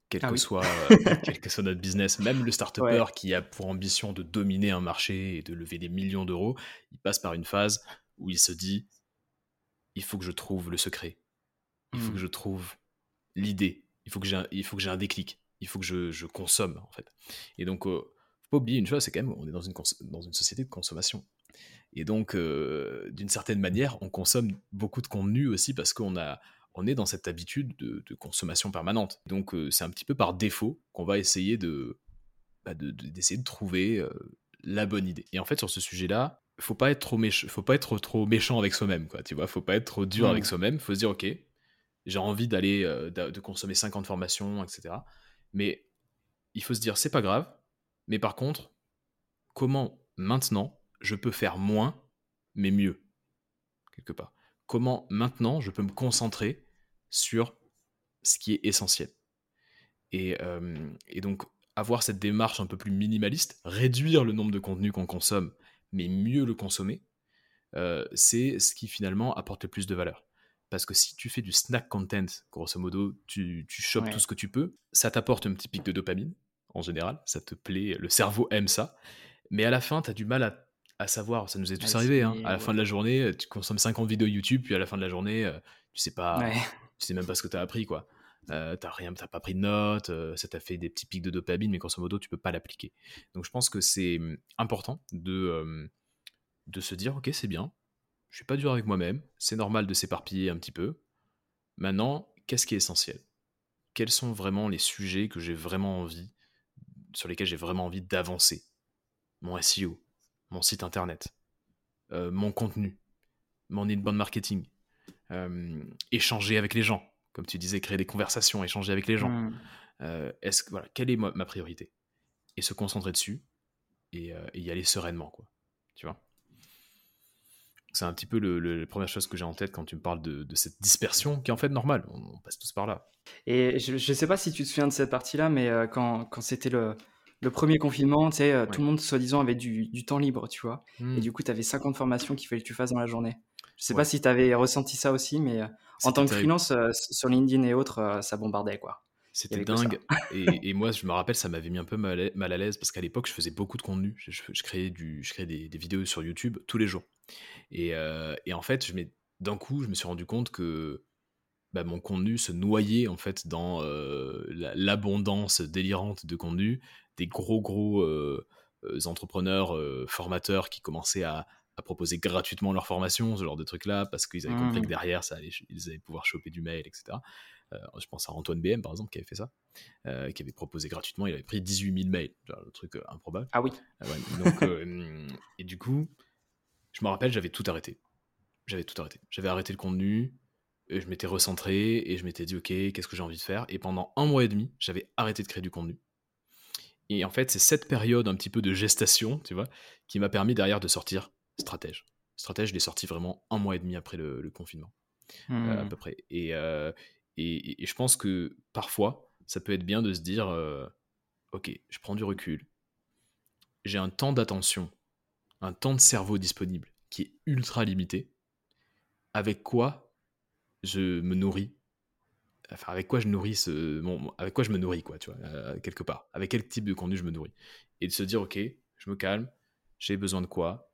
Quel, Ah que oui. soit, euh, quel que soit notre business. Même le start Ouais. qui a pour ambition de dominer un marché et de lever des millions d'euros, il passe par une phase où il se dit il faut que je trouve le secret, il faut que je trouve l'idée, il faut que j'ai un, il faut que j'ai un déclic, il faut que je, je consomme en fait. Et donc, euh, faut pas oublier une chose, c'est quand même on est dans une, dans une société de consommation. Et donc, euh, d'une certaine manière, on consomme beaucoup de contenu aussi parce qu'on a, on est dans cette habitude de, de consommation permanente. Donc, euh, c'est un petit peu par défaut qu'on va essayer de, bah, de- de- d'essayer de trouver euh, la bonne idée. Et en fait, sur ce sujet-là, faut pas être trop méchant, faut pas être trop méchant avec soi-même, quoi. Tu vois, faut pas être trop dur avec soi-même. Faut se dire, ok, j'ai envie d'aller, euh, de consommer 50 formations, etc. Mais il faut se dire, c'est pas grave. Mais par contre, comment maintenant je peux faire moins, mais mieux, quelque part. Comment maintenant je peux me concentrer sur ce qui est essentiel. Et, euh, et donc avoir cette démarche un peu plus minimaliste, réduire le nombre de contenus qu'on consomme, mais mieux le consommer, euh, c'est ce qui finalement apporte le plus de valeur. Parce que si tu fais du snack content, grosso modo, tu, tu chopes Ouais. tout ce que tu peux, ça t'apporte un petit pic de dopamine, en général, ça te plaît, le cerveau aime ça, mais à la fin, tu as du mal à, à savoir, ça nous est tous arrivé, hein. à la ouais. fin de la journée, tu consommes 50 vidéos YouTube, puis à la fin de la journée, euh, tu sais pas, Ouais. Tu sais même pas ce que tu as appris, quoi. Euh, t'as rien, t'as pas pris de notes, euh, ça t'a fait des petits pics de dopamine, mais grosso modo, tu peux pas l'appliquer. Donc je pense que c'est hum, important de, euh, de se dire, ok, c'est bien, je suis pas dur avec moi-même, c'est normal de s'éparpiller un petit peu. Maintenant, qu'est-ce qui est essentiel? Quels sont vraiment les sujets que j'ai vraiment envie, sur lesquels j'ai vraiment envie d'avancer? Mon SEO, mon site internet, euh, mon contenu, mon inbound marketing, échanger avec les gens, comme tu disais, créer des conversations, échanger avec les gens. Mm. Euh, est-ce que voilà, quelle est ma, ma priorité? Et se concentrer dessus et, euh, et y aller sereinement, quoi. Tu vois? C'est un petit peu le, le- la première chose que j'ai en tête quand tu me parles de, de cette dispersion, qui est en fait normale. On, on passe tous par là. Et je, je sais pas si tu te souviens de cette partie-là, mais euh, quand, quand c'était le, le premier confinement, tu sais, euh, tout le monde, soi-disant, avait du, du temps libre, tu vois. Hmm. Et du coup, tu avais 50 formations qu'il fallait que tu fasses dans la journée. Je sais Ouais. pas si tu avais ressenti ça aussi, mais euh, en tant que freelance, euh, sur LinkedIn et autres, euh, ça bombardait, quoi. C'était dingue. et, et moi, je me rappelle, ça m'avait mis un peu mal à, l'aise parce qu'à l'époque, je faisais beaucoup de contenu. Je, créais, du, je créais des, des vidéos sur YouTube tous les jours. Et, euh, et en fait, d'un coup, je me suis rendu compte que bah, mon contenu se noyait en fait dans la- l'abondance délirante de contenu des gros gros entrepreneurs formateurs qui commençaient à, à proposer gratuitement leur formation, ce genre de trucs là, parce qu'ils avaient compris Mhm. que derrière, ça allait, ils allaient pouvoir choper du mail, etc. Euh, je pense à Antoine BM par exemple qui avait fait ça, euh, qui avait proposé gratuitement, il avait pris 18 000 mails, genre, le truc euh, improbable. Ah oui. Ouais, donc, et du coup, je me rappelle, j'avais tout arrêté. J'avais tout arrêté. J'avais arrêté le contenu, et je m'étais recentré et je m'étais dit, ok, qu'est-ce que j'ai envie de faire? Et pendant un mois et demi, j'avais arrêté de créer du contenu. Et en fait, c'est cette période un petit peu de gestation, tu vois, qui m'a permis derrière de sortir Stratège. Stratège, je l'ai sorti vraiment un mois et demi après le, le confinement, euh, à Hmm. peu près. Et, euh, et, et je pense que parfois, ça peut être bien de se dire, euh, ok, je prends du recul, j'ai un temps d'attention, un temps de cerveau disponible qui est ultra limité, avec quoi je me nourris, enfin avec quoi je nourris ce, mon- avec quoi je me nourris quoi, tu vois, quelque part, avec quel type de contenu je me nourris, et de se dire ok, je me calme, j'ai besoin de quoi,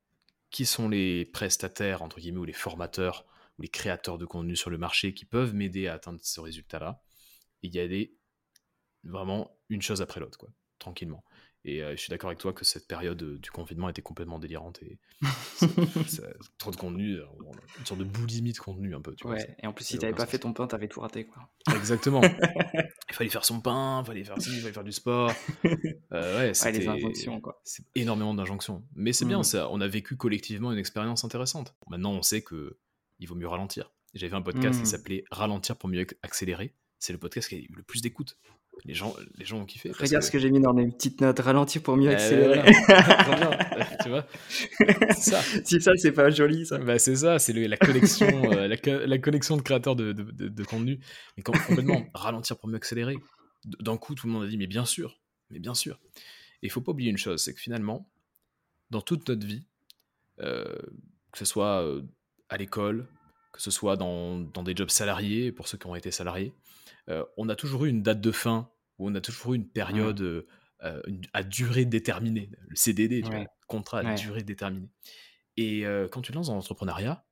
qui sont les prestataires entre guillemets ou les formateurs ou les créateurs de contenu sur le marché qui peuvent m'aider à atteindre ce résultat-là, et y aller vraiment une chose après l'autre quoi, tranquillement. Et euh, je suis d'accord avec toi que cette période euh, du confinement était complètement délirante et ça- trop de contenu, euh, une sorte de boulimie de contenu un peu. Tu vois, Ouais, et en plus, si t'avais pas fait ton pain, t'avais tout raté, quoi. Exactement. il fallait faire son pain, il fallait faire ci, il fallait faire du sport. Ouais, Ouais, les injonctions, quoi. C'est énormément d'injonctions. Mais c'est bien, Mhm. ça. on a vécu collectivement une expérience intéressante. Maintenant, on sait que il vaut mieux ralentir. J'avais un podcast qui s'appelait Ralentir pour mieux ac- accélérer. C'est le podcast qui a eu le plus d'écoute. Les gens, les gens ont kiffé. parce Regarde ce que j'ai mis dans mes petites notes. Ralentir pour mieux Eh, accélérer. bien. tu vois ça. si ça, c'est pas joli, ça. Bah, c'est ça, c'est la connexion, euh, la, co- la connexion de créateurs de, de, de- de contenu. Mais com- complètement, ralentir pour mieux accélérer. D'un coup, tout le monde a dit, mais bien sûr, mais bien sûr. Et il faut pas oublier une chose, c'est que finalement, dans toute notre vie, euh, que ce soit euh, à l'école, que ce soit dans, dans des jobs salariés, pour ceux qui ont été salariés, euh, on a toujours eu une date de fin où on a toujours eu une période euh, à durée déterminée, le CDD, contrat à durée déterminée. Et quand tu lances dans l'entrepreneuriat,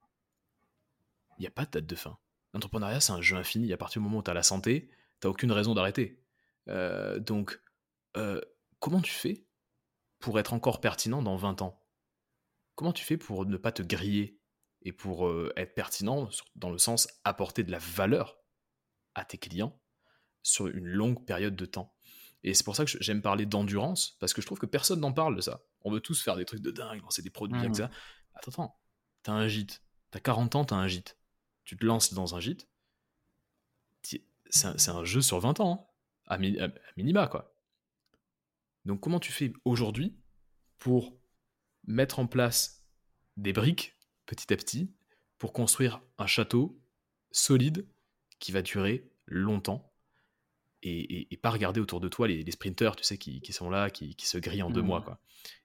il n'y a pas de date de fin. L'entrepreneuriat, c'est un jeu infini. À partir du moment où tu as la santé, tu n'as aucune raison d'arrêter. donc, comment tu fais pour être encore pertinent dans 20 ans? Comment tu fais pour ne pas te griller? Et pour être pertinent dans le sens apporter de la valeur à tes clients sur une longue période de temps Et c'est pour ça que j'aime parler d'endurance, parce que je trouve que personne n'en parle de ça. On veut tous faire des trucs de dingue, lancer des produits, etc. Mmh. Attends, attends, t'as un gîte, t'as 40 ans, t'as un gîte. Tu te lances dans un gîte, c'est un, jeu sur 20 ans, hein, à, minima, quoi. Donc comment tu fais aujourd'hui pour mettre en place des briques petit à petit pour construire un château solide qui va durer longtemps et, pas regarder autour de toi les, sprinters, tu sais, qui, sont là, qui, se grillent en deux mois. Mmh. Quoi.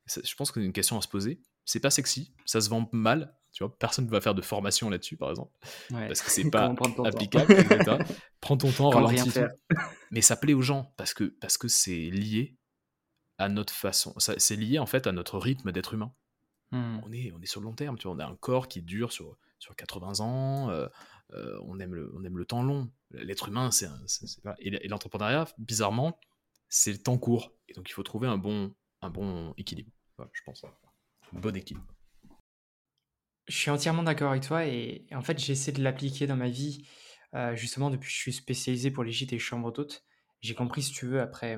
je pense que c'est une question à se poser. C'est pas sexy, ça se vend mal. Tu vois, personne ne va faire de formation là-dessus, par exemple, parce que c'est pas applicable. Prends ton temps, ralentis. Mais ça plaît aux gens parce que parce que c'est lié à notre façon. C'est lié en fait à notre rythme d'être humain. Mmh. On, est, on est sur le long terme, tu vois, on a un corps qui dure sur, sur 80 ans, euh, euh, on, aime le, on aime le temps long. L'être humain, c'est. Et l'entrepreneuriat, bizarrement, c'est le temps court. Et donc il faut trouver un bon, un bon équilibre, je pense. Un bon équilibre. Je suis entièrement d'accord avec toi et, en fait j'essaie de l'appliquer dans ma vie euh, justement depuis que je suis spécialisé pour les gîtes et chambres d'hôtes. J'ai compris, si tu veux, après,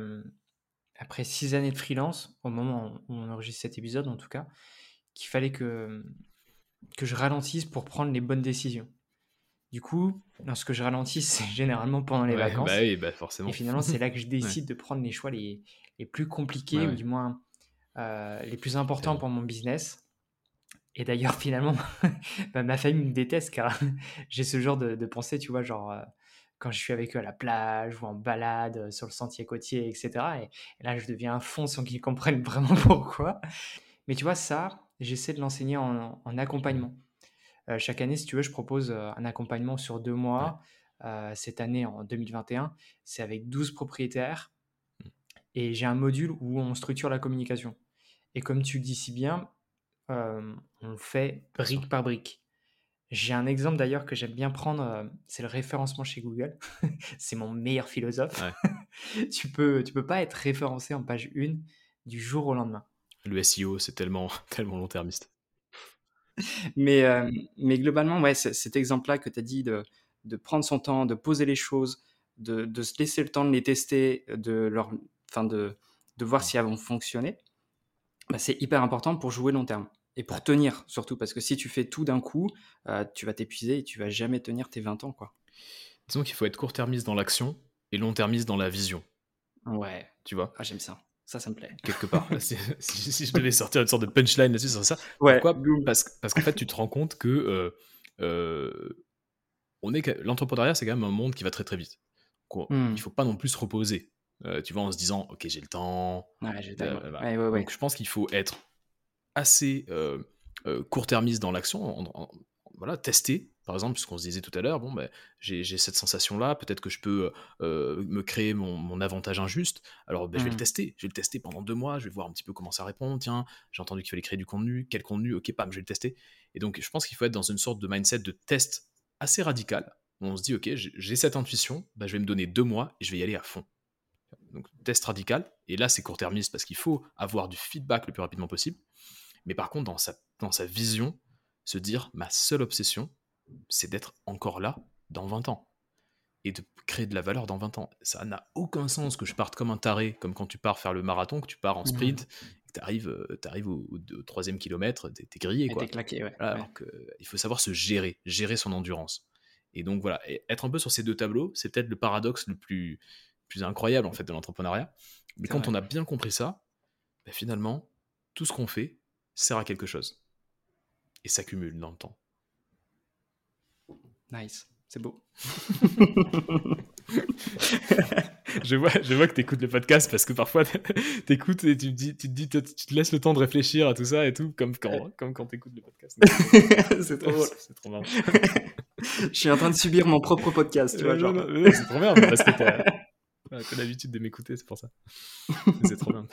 après six années de freelance, au moment où on enregistre cet épisode en tout cas, qu'il fallait que, que je ralentisse pour prendre les bonnes décisions. Du coup, lorsque je ralentis, c'est généralement pendant les vacances. Bah oui, bah forcément. Et finalement, c'est là que je décide de prendre les choix les, les plus compliqués, ou du moins euh, les plus importants pour mon business. Et d'ailleurs, finalement, bah, ma famille me déteste car j'ai ce genre de, de, pensée, tu vois, genre euh, quand je suis avec eux à la plage ou en balade euh, sur le sentier côtier, etc. Et, là, je deviens un fond sans qu'ils comprennent vraiment pourquoi. Mais tu vois, ça, j'essaie de l'enseigner en, accompagnement. Euh, chaque année, si tu veux, je propose un accompagnement sur deux mois. cette année, en 2021, c'est avec 12 propriétaires. Mmh. Et j'ai un module où on structure la communication. Et comme tu le dis si bien, on le fait brique par brique. J'ai un exemple d'ailleurs que j'aime bien prendre, c'est le référencement chez Google. c'est mon meilleur philosophe. tu peux, tu peux pas être référencé en page 1 du jour au lendemain. Le SEO, c'est tellement, tellement long-termiste. mais, mais globalement, ouais, cet exemple-là que tu as dit de, de, prendre son temps, de poser les choses, de, de, se laisser le temps de les tester, de, leur, fin de, de voir si elles vont fonctionner, bah, c'est hyper important pour jouer long terme. Et pour tenir, surtout, parce que si tu fais tout d'un coup, euh, tu vas t'épuiser et tu vas jamais tenir tes 20 ans. Quoi. Disons qu'il faut être court-termiste dans l'action et long-termiste dans la vision. Ouais. Tu vois? Ah, j'aime ça. Ça, ça me plaît. Quelque part. si, je devais sortir une sorte de punchline là-dessus, c'est ça. Ouais. Pourquoi Parce, parce qu'en fait, tu te rends compte que euh, euh, on est l'entrepreneuriat, c'est quand même un monde qui va très très vite. Quoi. Hmm. Il faut pas non plus se reposer. tu vois, en se disant, ok, j'ai le temps. Ouais, j'ai le temps. Donc, je pense qu'il faut être assez euh, euh, court-termiste dans l'action, voilà, tester, par exemple, puisqu'on se disait tout à l'heure, bon, ben, j'ai cette sensation-là, peut-être que je peux euh, me créer mon, avantage injuste, alors ben, je vais le mmh. tester, je vais le tester pendant deux mois, je vais voir un petit peu comment ça répond, tiens, j'ai entendu qu'il fallait créer du contenu, quel contenu, ok, pam, je vais le tester. Et donc, je pense qu'il faut être dans une sorte de mindset de test assez radical, où on se dit, ok, j'ai cette intuition, ben, je vais me donner deux mois et je vais y aller à fond. Donc, test radical, et là, c'est court-termiste parce qu'il faut avoir du feedback le plus rapidement possible. Mais par contre, dans sa, dans sa vision, se dire ma seule obsession, c'est d'être encore là dans 20 ans. Et de créer de la valeur dans 20 ans. Ça n'a aucun sens que je parte comme un taré, comme quand tu pars faire le marathon, que tu pars en mmh. sprint, que tu arrives, euh, arrives au, troisième kilomètre, tu es, grillé. Quoi. claqué, ouais. Alors il faut savoir se gérer, gérer son endurance. Et donc voilà, être un peu sur ces deux tableaux, c'est peut-être le paradoxe le plus, plus incroyable en fait de l'entrepreneuriat. Mais quand on a bien compris ça, ben, finalement, tout ce qu'on fait, sert à quelque chose et s'accumule dans le temps. Nice, c'est beau. je, vois, je vois que tu écoutes le podcast parce que parfois tu écoutes et tu, dis, tu, te dis, tu te laisses le temps de réfléchir à tout ça et tout, comme quand, comme quand tu écoutes le podcast. c'est trop drôle. C'est trop marrant. je suis en train de subir mon propre podcast, tu vois. c'est trop bien parce que t'as l'habitude de m'écouter, c'est pour ça. c'est trop bien.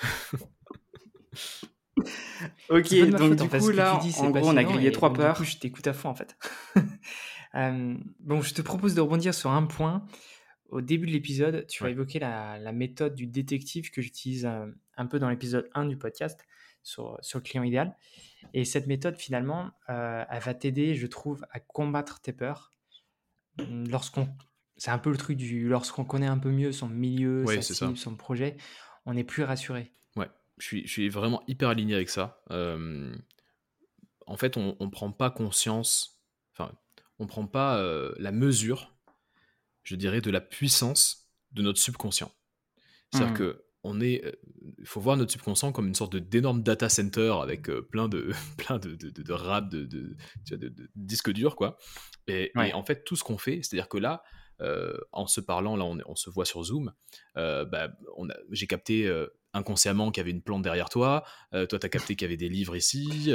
ok, donc du coup, là, en gros, on a grillé trois peurs. Du coup, je t'écoute à fond, en fait. euh, bon, je te propose de rebondir sur un point. Au début de l'épisode, tu as évoqué la, la, méthode du détective que j'utilise un, euh, un, peu dans l'épisode 1 du podcast sur, sur, le client idéal. Et cette méthode, finalement, euh, elle va t'aider, je trouve, à combattre tes peurs. Lorsqu'on, c'est un peu le truc du, lorsqu'on connaît un peu mieux son milieu, sa son projet, on est plus rassuré. Je suis, je suis vraiment hyper aligné avec ça. Euh, en fait, on ne prend pas conscience, enfin, on prend pas la mesure je dirais, de la puissance de notre subconscient. C'est-à-dire mmh. que on est, euh, il faut voir notre subconscient comme une sorte d'énorme data center avec euh, plein de plein de, de, de, de, de, disques durs, quoi. Et, en fait, tout ce qu'on fait, c'est-à-dire que là, euh, en se parlant, là, on, on, se voit sur Zoom, bah, j'ai capté inconsciemment qu'il y avait une plante derrière toi, toi, tu as capté qu'il y avait des livres ici,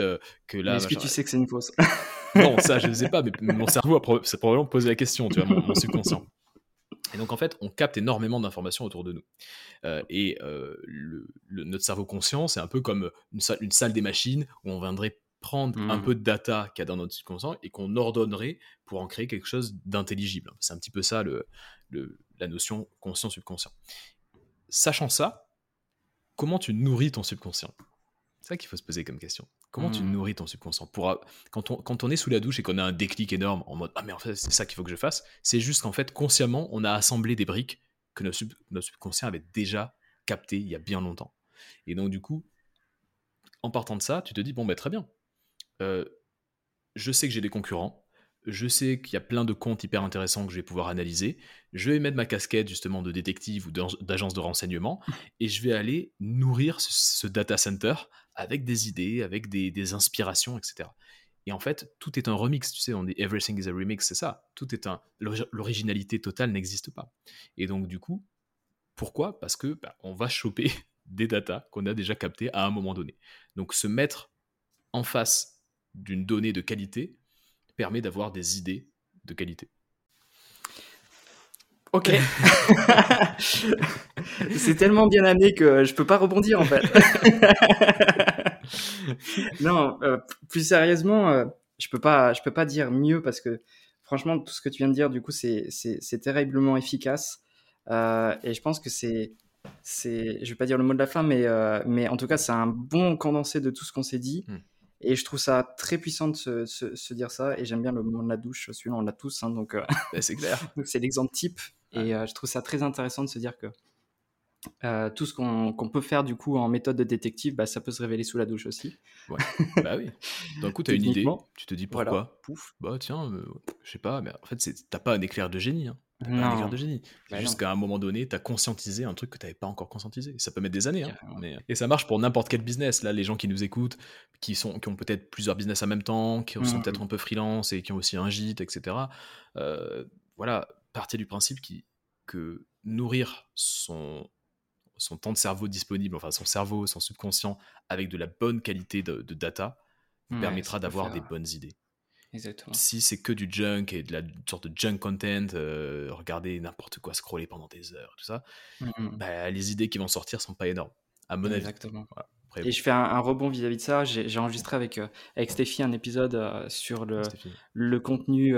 que là... Est-ce que tu sais que c'est une fausse? Non, ça, je ne sais pas, mais mon cerveau s'est probablement posé la question, tu vois, mon subconscient. Et donc en fait, on capte énormément d'informations autour de nous. Euh, et euh, le, notre cerveau conscient, c'est un peu comme une salle, une salle, des machines où on viendrait prendre un mmh. peu de data qu'il y a dans notre subconscient et qu'on ordonnerait pour en créer quelque chose d'intelligible. C'est un petit peu ça le, la notion conscient-subconscient. Sachant ça, comment tu nourris ton subconscient? C'est ça qu'il faut se poser comme question. Comment tu mmh. nourris ton subconscient? Pour, quand, on, quand on est sous la douche et qu'on a un déclic énorme en mode Ah, mais en fait, c'est ça qu'il faut que je fasse, c'est juste qu'en fait, consciemment, on a assemblé des briques que notre, subconscient avait déjà captées il y a bien longtemps. Et donc, du coup, en partant de ça, tu te dis Bon, ben très bien. Euh, je sais que j'ai des concurrents. Je sais qu'il y a plein de comptes hyper intéressants que je vais pouvoir analyser. Je vais mettre ma casquette justement de détective ou d'agence de renseignement et je vais aller nourrir ce data center avec des idées, avec des, inspirations, etc. Et en fait, tout est un remix, tu sais, on dit everything is a remix, c'est ça. Tout est un. L'originalité totale n'existe pas. Et donc, du coup, pourquoi? Parce que bah, on va choper des datas qu'on a déjà captées à un moment donné. Donc, se mettre en face d'une donnée de qualité permet d'avoir des idées de qualité. Ok. c'est tellement bien amené que je peux pas rebondir en fait. non, euh, plus sérieusement, euh, je peux pas, je peux pas dire mieux parce que franchement, tout ce que tu viens de dire, du coup, c'est terriblement efficace. Euh, et je pense que c'est, c'est, je vais pas dire le mot de la fin, mais, mais en tout cas, c'est un bon condensé de tout ce qu'on s'est dit. Hmm. Et je trouve ça très puissant de se, se, dire ça. Et j'aime bien le moment de la douche. Celui-là, on l'a tous. Hein, donc, c'est clair. c'est l'exemple type. Et je trouve ça très intéressant de se dire que euh, tout ce qu'on peut faire du coup en méthode de détective, bah, ça peut se révéler sous la douche aussi. Ouais. bah oui. D'un coup, tu as une idée, tu te dis pourquoi? Pouf, bah tiens, euh, je sais pas, mais en fait, t'as pas un éclair de génie. Hein. Pas un éclair de génie. Bah juste qu'à un moment donné, tu as conscientisé un truc que tu n'avais pas encore conscientisé. Ça peut mettre des années. Hein, mais... Et ça marche pour n'importe quel business. Là, les gens qui nous écoutent, qui, sont, qui ont peut-être plusieurs business en même temps, qui sont mmh, peut-être mmh. un peu freelance et qui ont aussi un gîte, etc. Euh, voilà, partir du principe que nourrir son, son temps de cerveau disponible, enfin son cerveau, son subconscient, avec de la bonne qualité de, data, permettra d'avoir des bonnes idées. Exactement. Si c'est que du junk et de la sorte de junk content, euh, regarder n'importe quoi, scroller pendant des heures, tout ça. Bah, les idées qui vont sortir sont pas énormes, à mon avis. Exactement. et je fais un, rebond vis-à-vis de ça. J'ai enregistré avec, euh, avec Stéphie un épisode euh, sur le, le contenu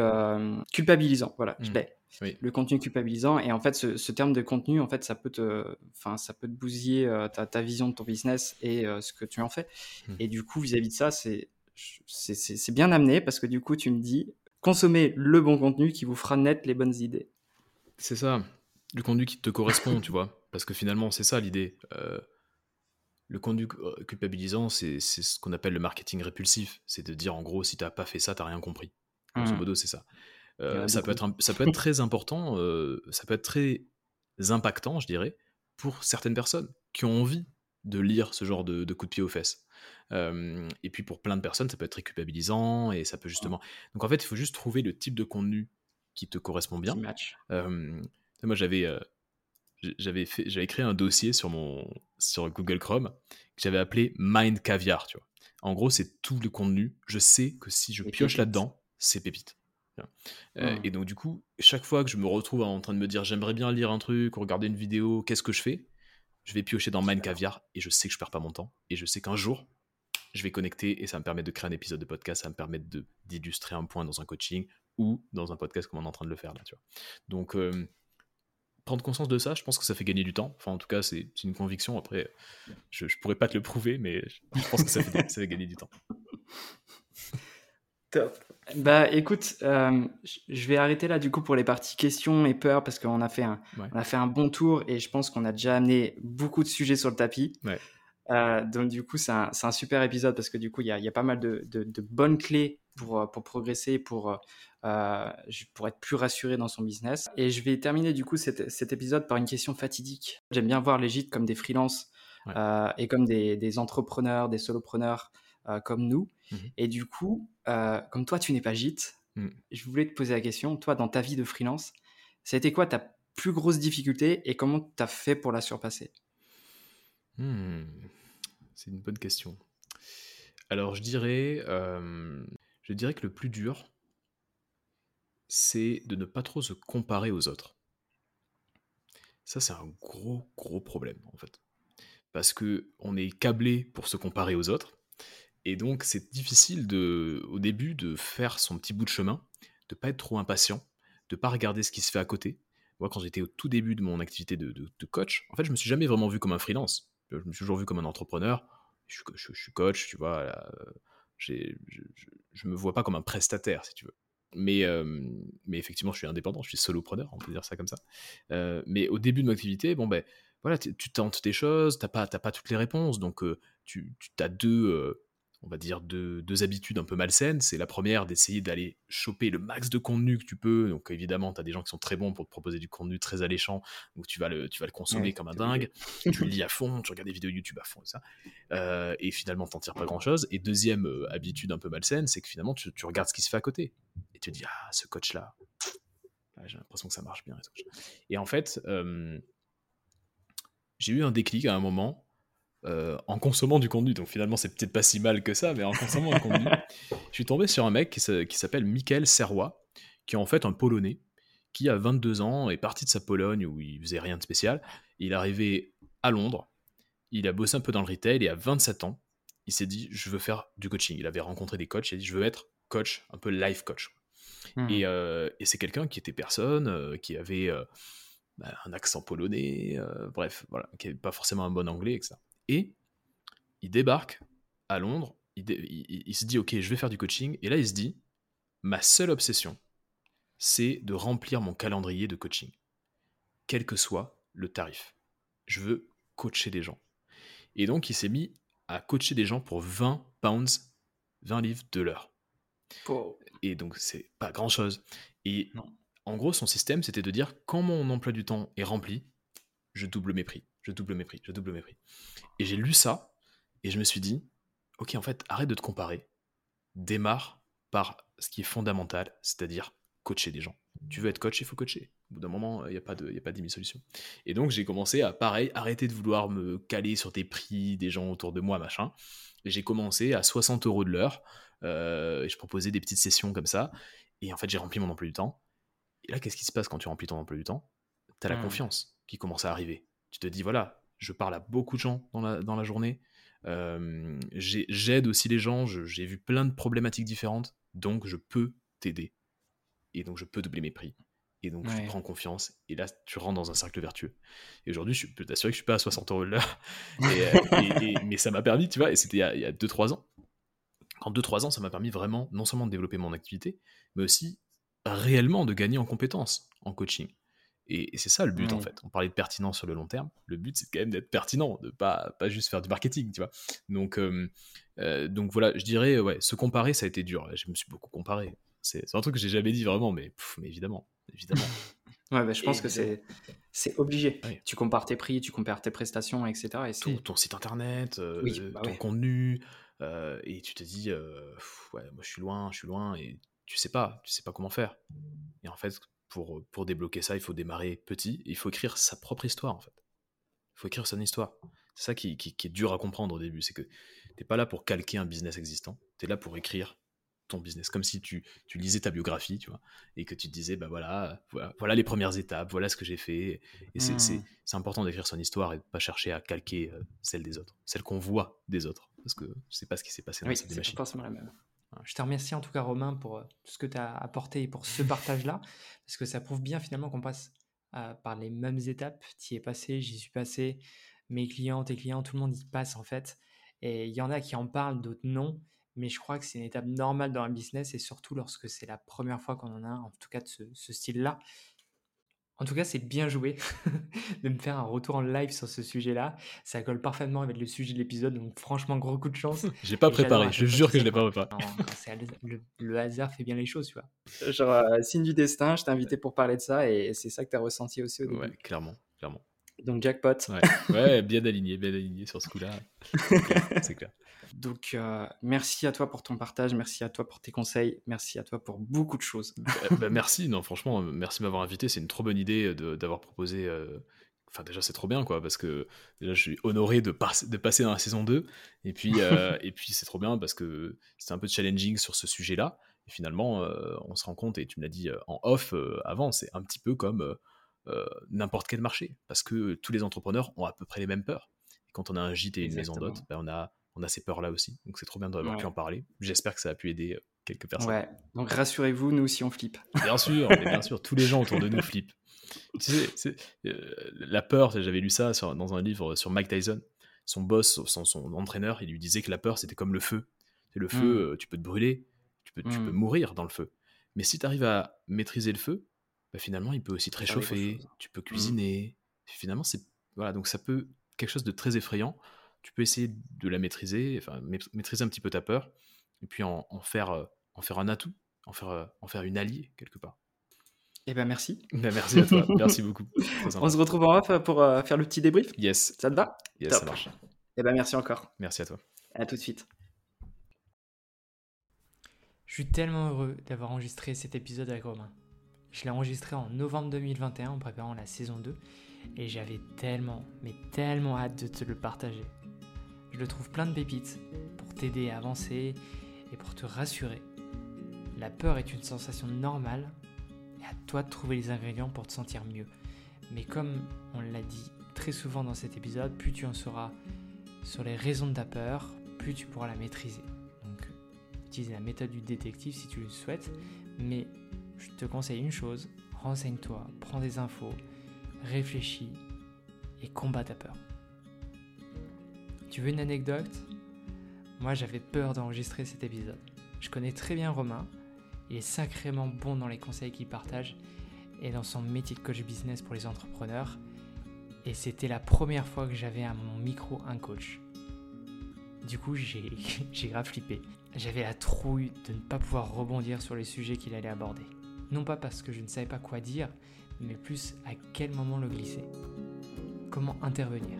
culpabilisant. Voilà, je mmh. l'ai le contenu culpabilisant. Et en fait, ce, terme de contenu, en fait, ça peut te, enfin, ça peut te bousiller euh, ta, vision de ton business et euh, ce que tu en fais. Hmm. Et du coup, vis-à-vis de ça, c'est, c'est, bien amené parce que du coup, tu me dis, consommez le bon contenu qui vous fera naître les bonnes idées. C'est ça, du contenu qui te correspond, tu vois. Parce que finalement, c'est ça l'idée. Euh, le contenu culpabilisant, c'est, ce qu'on appelle le marketing répulsif. C'est de dire, en gros, si tu n'as pas fait ça, tu n'as rien compris. Grosso hmm. modo, c'est ça. Euh, ça, peut être ça peut être très important, euh, ça peut être très impactant, je dirais, pour certaines personnes qui ont envie de lire ce genre de, coup de pied aux fesses. et puis pour plein de personnes, ça peut être très culpabilisant et ça peut justement. Donc en fait, il faut juste trouver le type de contenu qui te correspond bien. moi, j'avais j'avais fait j'avais créé un dossier sur mon sur Google Chrome que j'avais appelé Mind Caviar. Tu vois. En gros, c'est tout le contenu. Je sais que si je pioche là-dedans, c'est pépite. Euh, Mmh. Et donc, du coup, chaque fois que je me retrouve en train de me dire j'aimerais bien lire un truc ou regarder une vidéo, qu'est-ce que je fais? Je vais piocher dans Mind Caviar et je sais que je perds pas mon temps. Et je sais qu'un jour, je vais connecter et ça me permet de créer un épisode de podcast, ça me permettre de- d'illustrer un point dans un coaching ou dans un podcast comme on est en train de le faire là, tu vois. Donc, euh, prendre conscience de ça, je pense que ça fait gagner du temps. Enfin, en tout cas, c'est c'est une conviction. Après, je, je pourrais pas te le prouver, mais je pense que ça fait, ça fait gagner du temps. Top. Bah écoute, euh, je- vais arrêter là du coup pour les parties questions et peurs parce qu'on a fait un, Ouais. on a fait un bon tour et je pense qu'on a déjà amené beaucoup de sujets sur le tapis. Ouais. Euh, donc du coup c'est un, c'est un super épisode parce que du coup il y a, il y a pas mal de, de- de bonnes clés pour, euh, pour progresser, pour, euh, pour être plus rassuré dans son business. Et je vais terminer du coup cet, cet épisode par une question fatidique. J'aime bien voir les gîtes comme des freelances Ouais. euh, et comme des, des entrepreneurs, des solopreneurs comme nous. Mhm. Et du coup, euh, comme toi tu n'es pas gîte, Mhm. je voulais te poser la question, toi dans ta vie de freelance, ça a été quoi ta plus grosse difficulté et comment tu as fait pour la surpasser? Hmm, C'est une bonne question. Alors, je dirais, euh, je dirais que le plus dur, c'est de ne pas trop se comparer aux autres. Ça, c'est un gros, gros problème, en fait. Parce que on est câblé pour se comparer aux autres. Et donc, c'est difficile de, au début de faire son petit bout de chemin, de pas être trop impatient, de pas regarder ce qui se fait à côté. Moi, quand j'étais au tout début de mon activité de, coach, en fait, je me suis jamais vraiment vu comme un freelance. Je me suis toujours vu comme un entrepreneur. Je suis, coach, tu vois. euh, je, je me vois pas comme un prestataire, si tu veux. Mais, euh, mais effectivement, je suis indépendant, je suis solopreneur, on peut dire ça comme ça. Euh, mais au début de mon activité, bon ben, voilà, tu tentes des choses, t'as pas, pas toutes les réponses, donc tu, tu as deux, on va dire deux, deux habitudes un peu malsaines. C'est la première d'essayer d'aller choper le max de contenu que tu peux. Donc évidemment, tu as des gens qui sont très bons pour te proposer du contenu très alléchant, donc tu vas le, tu vas le consommer Ouais, comme un dingue. tu lis à fond, tu regardes des vidéos YouTube à fond et ça. Euh, et finalement, t'en tires pas grand chose. Et deuxième euh, habitude un peu malsaine, c'est que finalement, tu, tu regardes ce qui se fait à côté. Et tu te dis, ah, ce coach-là, ah, j'ai l'impression que ça marche bien. Et. Et en fait, euh, j'ai eu un déclic à un moment euh, en consommant du contenu. Donc finalement, c'est peut-être pas si mal que ça, mais en consommant du contenu, je suis tombé sur un mec qui, s'appelle Michael Serrois, qui est en fait un Polonais, qui a 22 ans est parti de sa Pologne où il faisait rien de spécial. Il est arrivé à Londres, il a bossé un peu dans le retail et à 27 ans, il s'est dit je veux faire du coaching. Il avait rencontré des coachs, il a dit je veux être coach, un peu life coach. Hmm. Et, euh, et c'est quelqu'un qui était personne, euh, qui avait euh, bah, un accent polonais, bref, voilà, qui n'avait pas forcément un bon anglais, etc. Et il débarque à Londres, il, se dit ok, je vais faire du coaching, et là il se dit ma seule obsession, c'est de remplir mon calendrier de coaching, quel que soit le tarif. Je veux coacher des gens. Et donc il s'est mis à coacher des gens pour 20 pounds, 20 livres de l'heure. Et donc, c'est pas grand chose. Et Non. en gros, son système, c'était de dire quand mon emploi du temps est rempli, je double mes prix, je double mes prix, je double mes prix. Et j'ai lu ça et je me suis dit, ok, en fait, arrête de te comparer, démarre par ce qui est fondamental, c'est-à-dire coacher des gens. Tu veux être coach, il faut coacher. Au bout d'un moment, il n'y a pas de, il y a pas 10 000 solutions. Et donc, j'ai commencé à, pareil, arrêter de vouloir me caler sur des prix des gens autour de moi, machin. Et j'ai commencé à 60 euros de l'heure. euh, et je proposais des petites sessions comme ça. Et en fait, j'ai rempli mon emploi du temps. Et là, qu'est-ce qui se passe quand tu remplis ton emploi du temps? Tu as la Hmm. confiance qui commence à arriver. Tu te dis, voilà, je parle à beaucoup de gens dans la, dans la journée. Euh, j'ai- J'aide aussi les gens. J'ai vu plein de problématiques différentes. Donc, je peux t'aider. Et donc, je peux doubler mes prix. Et donc, Ouais. tu prends confiance. Et là, tu rentres dans un cercle vertueux. Et aujourd'hui, je peux t'assurer que je suis pas à 60 euros l'heure. Euh, mais ça m'a permis, tu vois, et c'était il y a- il y a 2-3 ans. En 2-3 ans, ça m'a permis vraiment non seulement de développer mon activité, mais aussi réellement de gagner en compétences en coaching. Et, et c'est ça le but en fait. On parlait de pertinence sur le long terme. Le but c'est quand même d'être pertinent, de pas pas juste faire du marketing, tu vois. Donc euh, euh, donc voilà, je dirais ouais, se comparer ça a été dur. Je me suis beaucoup comparé. C'est un truc que j'ai jamais dit vraiment, mais, pff, mais évidemment, évidemment. Ouais, bah, je pense que c'est c'est obligé. Tu compares tes prix, tu compares tes prestations, etc. Et c'est- Tout, ton site internet, euh, Oui, bah ton ouais. contenu, euh, et tu te dis, euh, pff, ouais, moi je suis loin, je suis loin, et tu sais pas, tu sais pas comment faire. Et en fait, pour, pour débloquer ça, il faut démarrer petit, et il faut écrire sa propre histoire, en fait. Il faut écrire son histoire. C'est ça qui, qui- qui est dur à comprendre au début, c'est que t'es pas là pour calquer un business existant, tu es là pour écrire ton business, comme si tu, tu, lisais ta biographie, tu vois, et que tu te disais, bah voilà, voilà, les premières étapes, voilà ce que j'ai fait. Et mmh. c'est important d'écrire son histoire et de pas chercher à calquer euh, celle des autres, celle qu'on voit des autres, parce que sais pas ce qui s'est passé dans oui, cette machine. forcément la même. Je te remercie en tout cas Romain pour euh, tout ce que tu as apporté et pour ce partage-là, parce que ça prouve bien finalement qu'on passe euh, par les mêmes étapes. Tu y es passé, j'y suis passé, mes clients, tes clients, tout le monde y passe en fait. Et il y en a qui en parlent, d'autres non. Mais je crois que c'est une étape normale dans un business et surtout lorsque c'est la première fois qu'on en a en tout cas de ce, style-là. En tout cas, c'est bien joué de me faire un retour en live sur ce sujet-là. Ça colle parfaitement avec le sujet de l'épisode, donc franchement, gros coup de chance. J'ai pas préparé, je jure que je l'ai pas préparé. le, hasard fait bien les choses, tu vois. Genre, euh, signe du destin, je t'ai invité pour parler de ça et c'est ça que tu as ressenti aussi au début. Ouais, clairement, clairement. Donc jackpot. Ouais, bien aligné, bien aligné sur ce coup-là. C'est clair. Donc euh, merci à toi pour ton partage, merci à toi pour tes conseils, merci à toi pour beaucoup de choses. Bah, bah, merci, non franchement, merci de m'avoir invité. C'est une trop bonne idée d'avoir proposé. Euh, enfin déjà c'est trop bien quoi parce que déjà je suis honoré de, de passer dans la saison 2 et puis euh, et puis c'est trop bien parce que c'est un peu challenging sur ce sujet là et finalement on se rend compte et tu me l'as dit en off avant c'est un petit peu comme euh, n'importe quel marché, parce que tous les entrepreneurs ont à peu près les mêmes peurs. Et quand on a un gîte et une maison d'hôte, ben on, a, on a ces peurs-là aussi. Donc c'est trop bien d'avoir pu en parler. J'espère que ça a pu aider euh, quelques personnes. Ouais, donc rassurez-vous, nous aussi on flippe. Bien sûr, bien sûr, tous les gens autour de nous flippent. Tu sais, euh, la peur, j'avais lu ça dans un livre sur Mike Tyson. Son boss, son, son entraîneur, il lui disait que la peur c'était comme le feu. C'est le feu, mmh. tu peux te brûler, tu peux, tu peux mmh. mourir dans le feu. Mais si tu arrives à maîtriser le feu, bah, finalement, il peut aussi te réchauffer, tu peux mmh. cuisiner. Finalement, c'est voilà, donc ça peut quelque chose de très effrayant. Tu peux essayer de la maîtriser, enfin maîtriser un petit peu ta peur, et puis en, faire euh, en faire un atout, en faire euh, en faire une alliée quelque part. Eh ben merci. Ben merci à toi, merci beaucoup. On se retrouve en off pour euh, faire le petit débrief. Yes. Ça te va? Yes, ça marche. Eh ben merci encore. Merci à toi. À tout de suite. Je suis tellement heureux d'avoir enregistré cet épisode avec Romain. Je l'ai enregistré en novembre 2021 en préparant la saison 2 et j'avais tellement, mais tellement hâte de te le partager. Je le trouve plein de pépites pour t'aider à avancer et pour te rassurer. La peur est une sensation normale et à toi de trouver les ingrédients pour te sentir mieux. Mais comme on l'a dit très souvent dans cet épisode, plus tu en sauras sur les raisons de ta peur, plus tu pourras la maîtriser. Donc utilise la méthode du détective si tu le souhaites, mais je te conseille une chose, renseigne-toi, prends des infos, réfléchis et combat ta peur. Tu veux une anecdote? Moi j'avais peur d'enregistrer cet épisode. Je connais très bien Romain, il est sacrément bon dans les conseils qu'il partage et dans son métier de coach business pour les entrepreneurs. Et c'était la première fois que j'avais à mon micro un coach. Du coup, j'ai grave flippé. J'avais la trouille de ne pas pouvoir rebondir sur les sujets qu'il allait aborder non pas parce que je ne savais pas quoi dire, mais plus à quel moment le glisser, comment intervenir.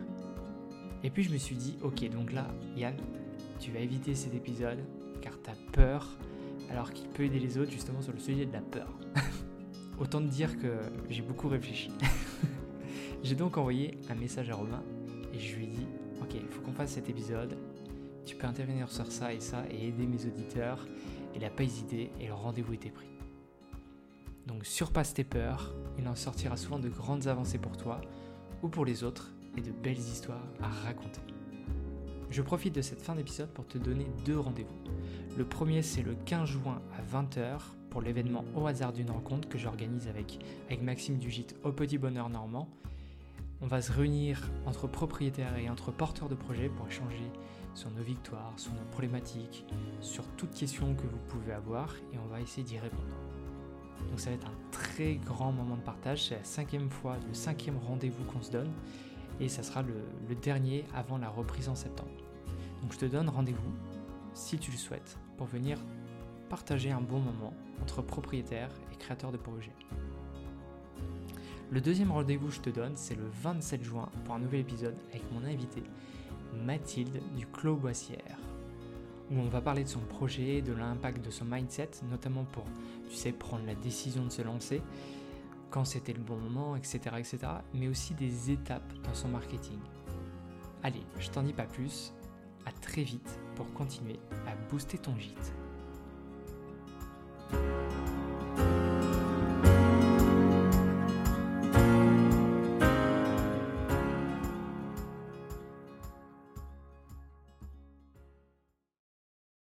Et puis je me suis dit, ok, donc là, Yann, tu vas éviter cet épisode car tu as peur, alors qu'il peut aider les autres justement sur le sujet de la peur. Autant te dire que j'ai beaucoup réfléchi. j'ai donc envoyé un message à Romain et je lui ai dit, ok, il faut qu'on fasse cet épisode, tu peux intervenir sur ça et ça et aider mes auditeurs. Il n'a pas hésité et le rendez-vous était pris. Donc surpasse tes peurs, il en sortira souvent de grandes avancées pour toi ou pour les autres et de belles histoires à raconter. Je profite de cette fin d'épisode pour te donner deux rendez-vous. Le premier c'est le 15 juin à 20h pour l'événement Au hasard d'une rencontre que j'organise avec, avec Maxime Dugit au Petit Bonheur Normand. On va se réunir entre propriétaires et entre porteurs de projets pour échanger sur nos victoires, sur nos problématiques, sur toutes questions que vous pouvez avoir et on va essayer d'y répondre. Donc ça va être un très grand moment de partage. C'est la cinquième fois, le cinquième rendez-vous qu'on se donne. Et ça sera le, dernier avant la reprise en septembre. Donc je te donne rendez-vous, si tu le souhaites, pour venir partager un bon moment entre propriétaires et créateurs de projets. Le deuxième rendez-vous que je te donne, c'est le 27 juin pour un nouvel épisode avec mon invité, Mathilde du Clos Boissière où on va parler de son projet, de l'impact de son mindset, notamment pour, tu sais, prendre la décision de se lancer, quand c'était le bon moment, etc., etc. Mais aussi des étapes dans son marketing. Allez, je t'en dis pas plus. À très vite pour continuer à booster ton gîte.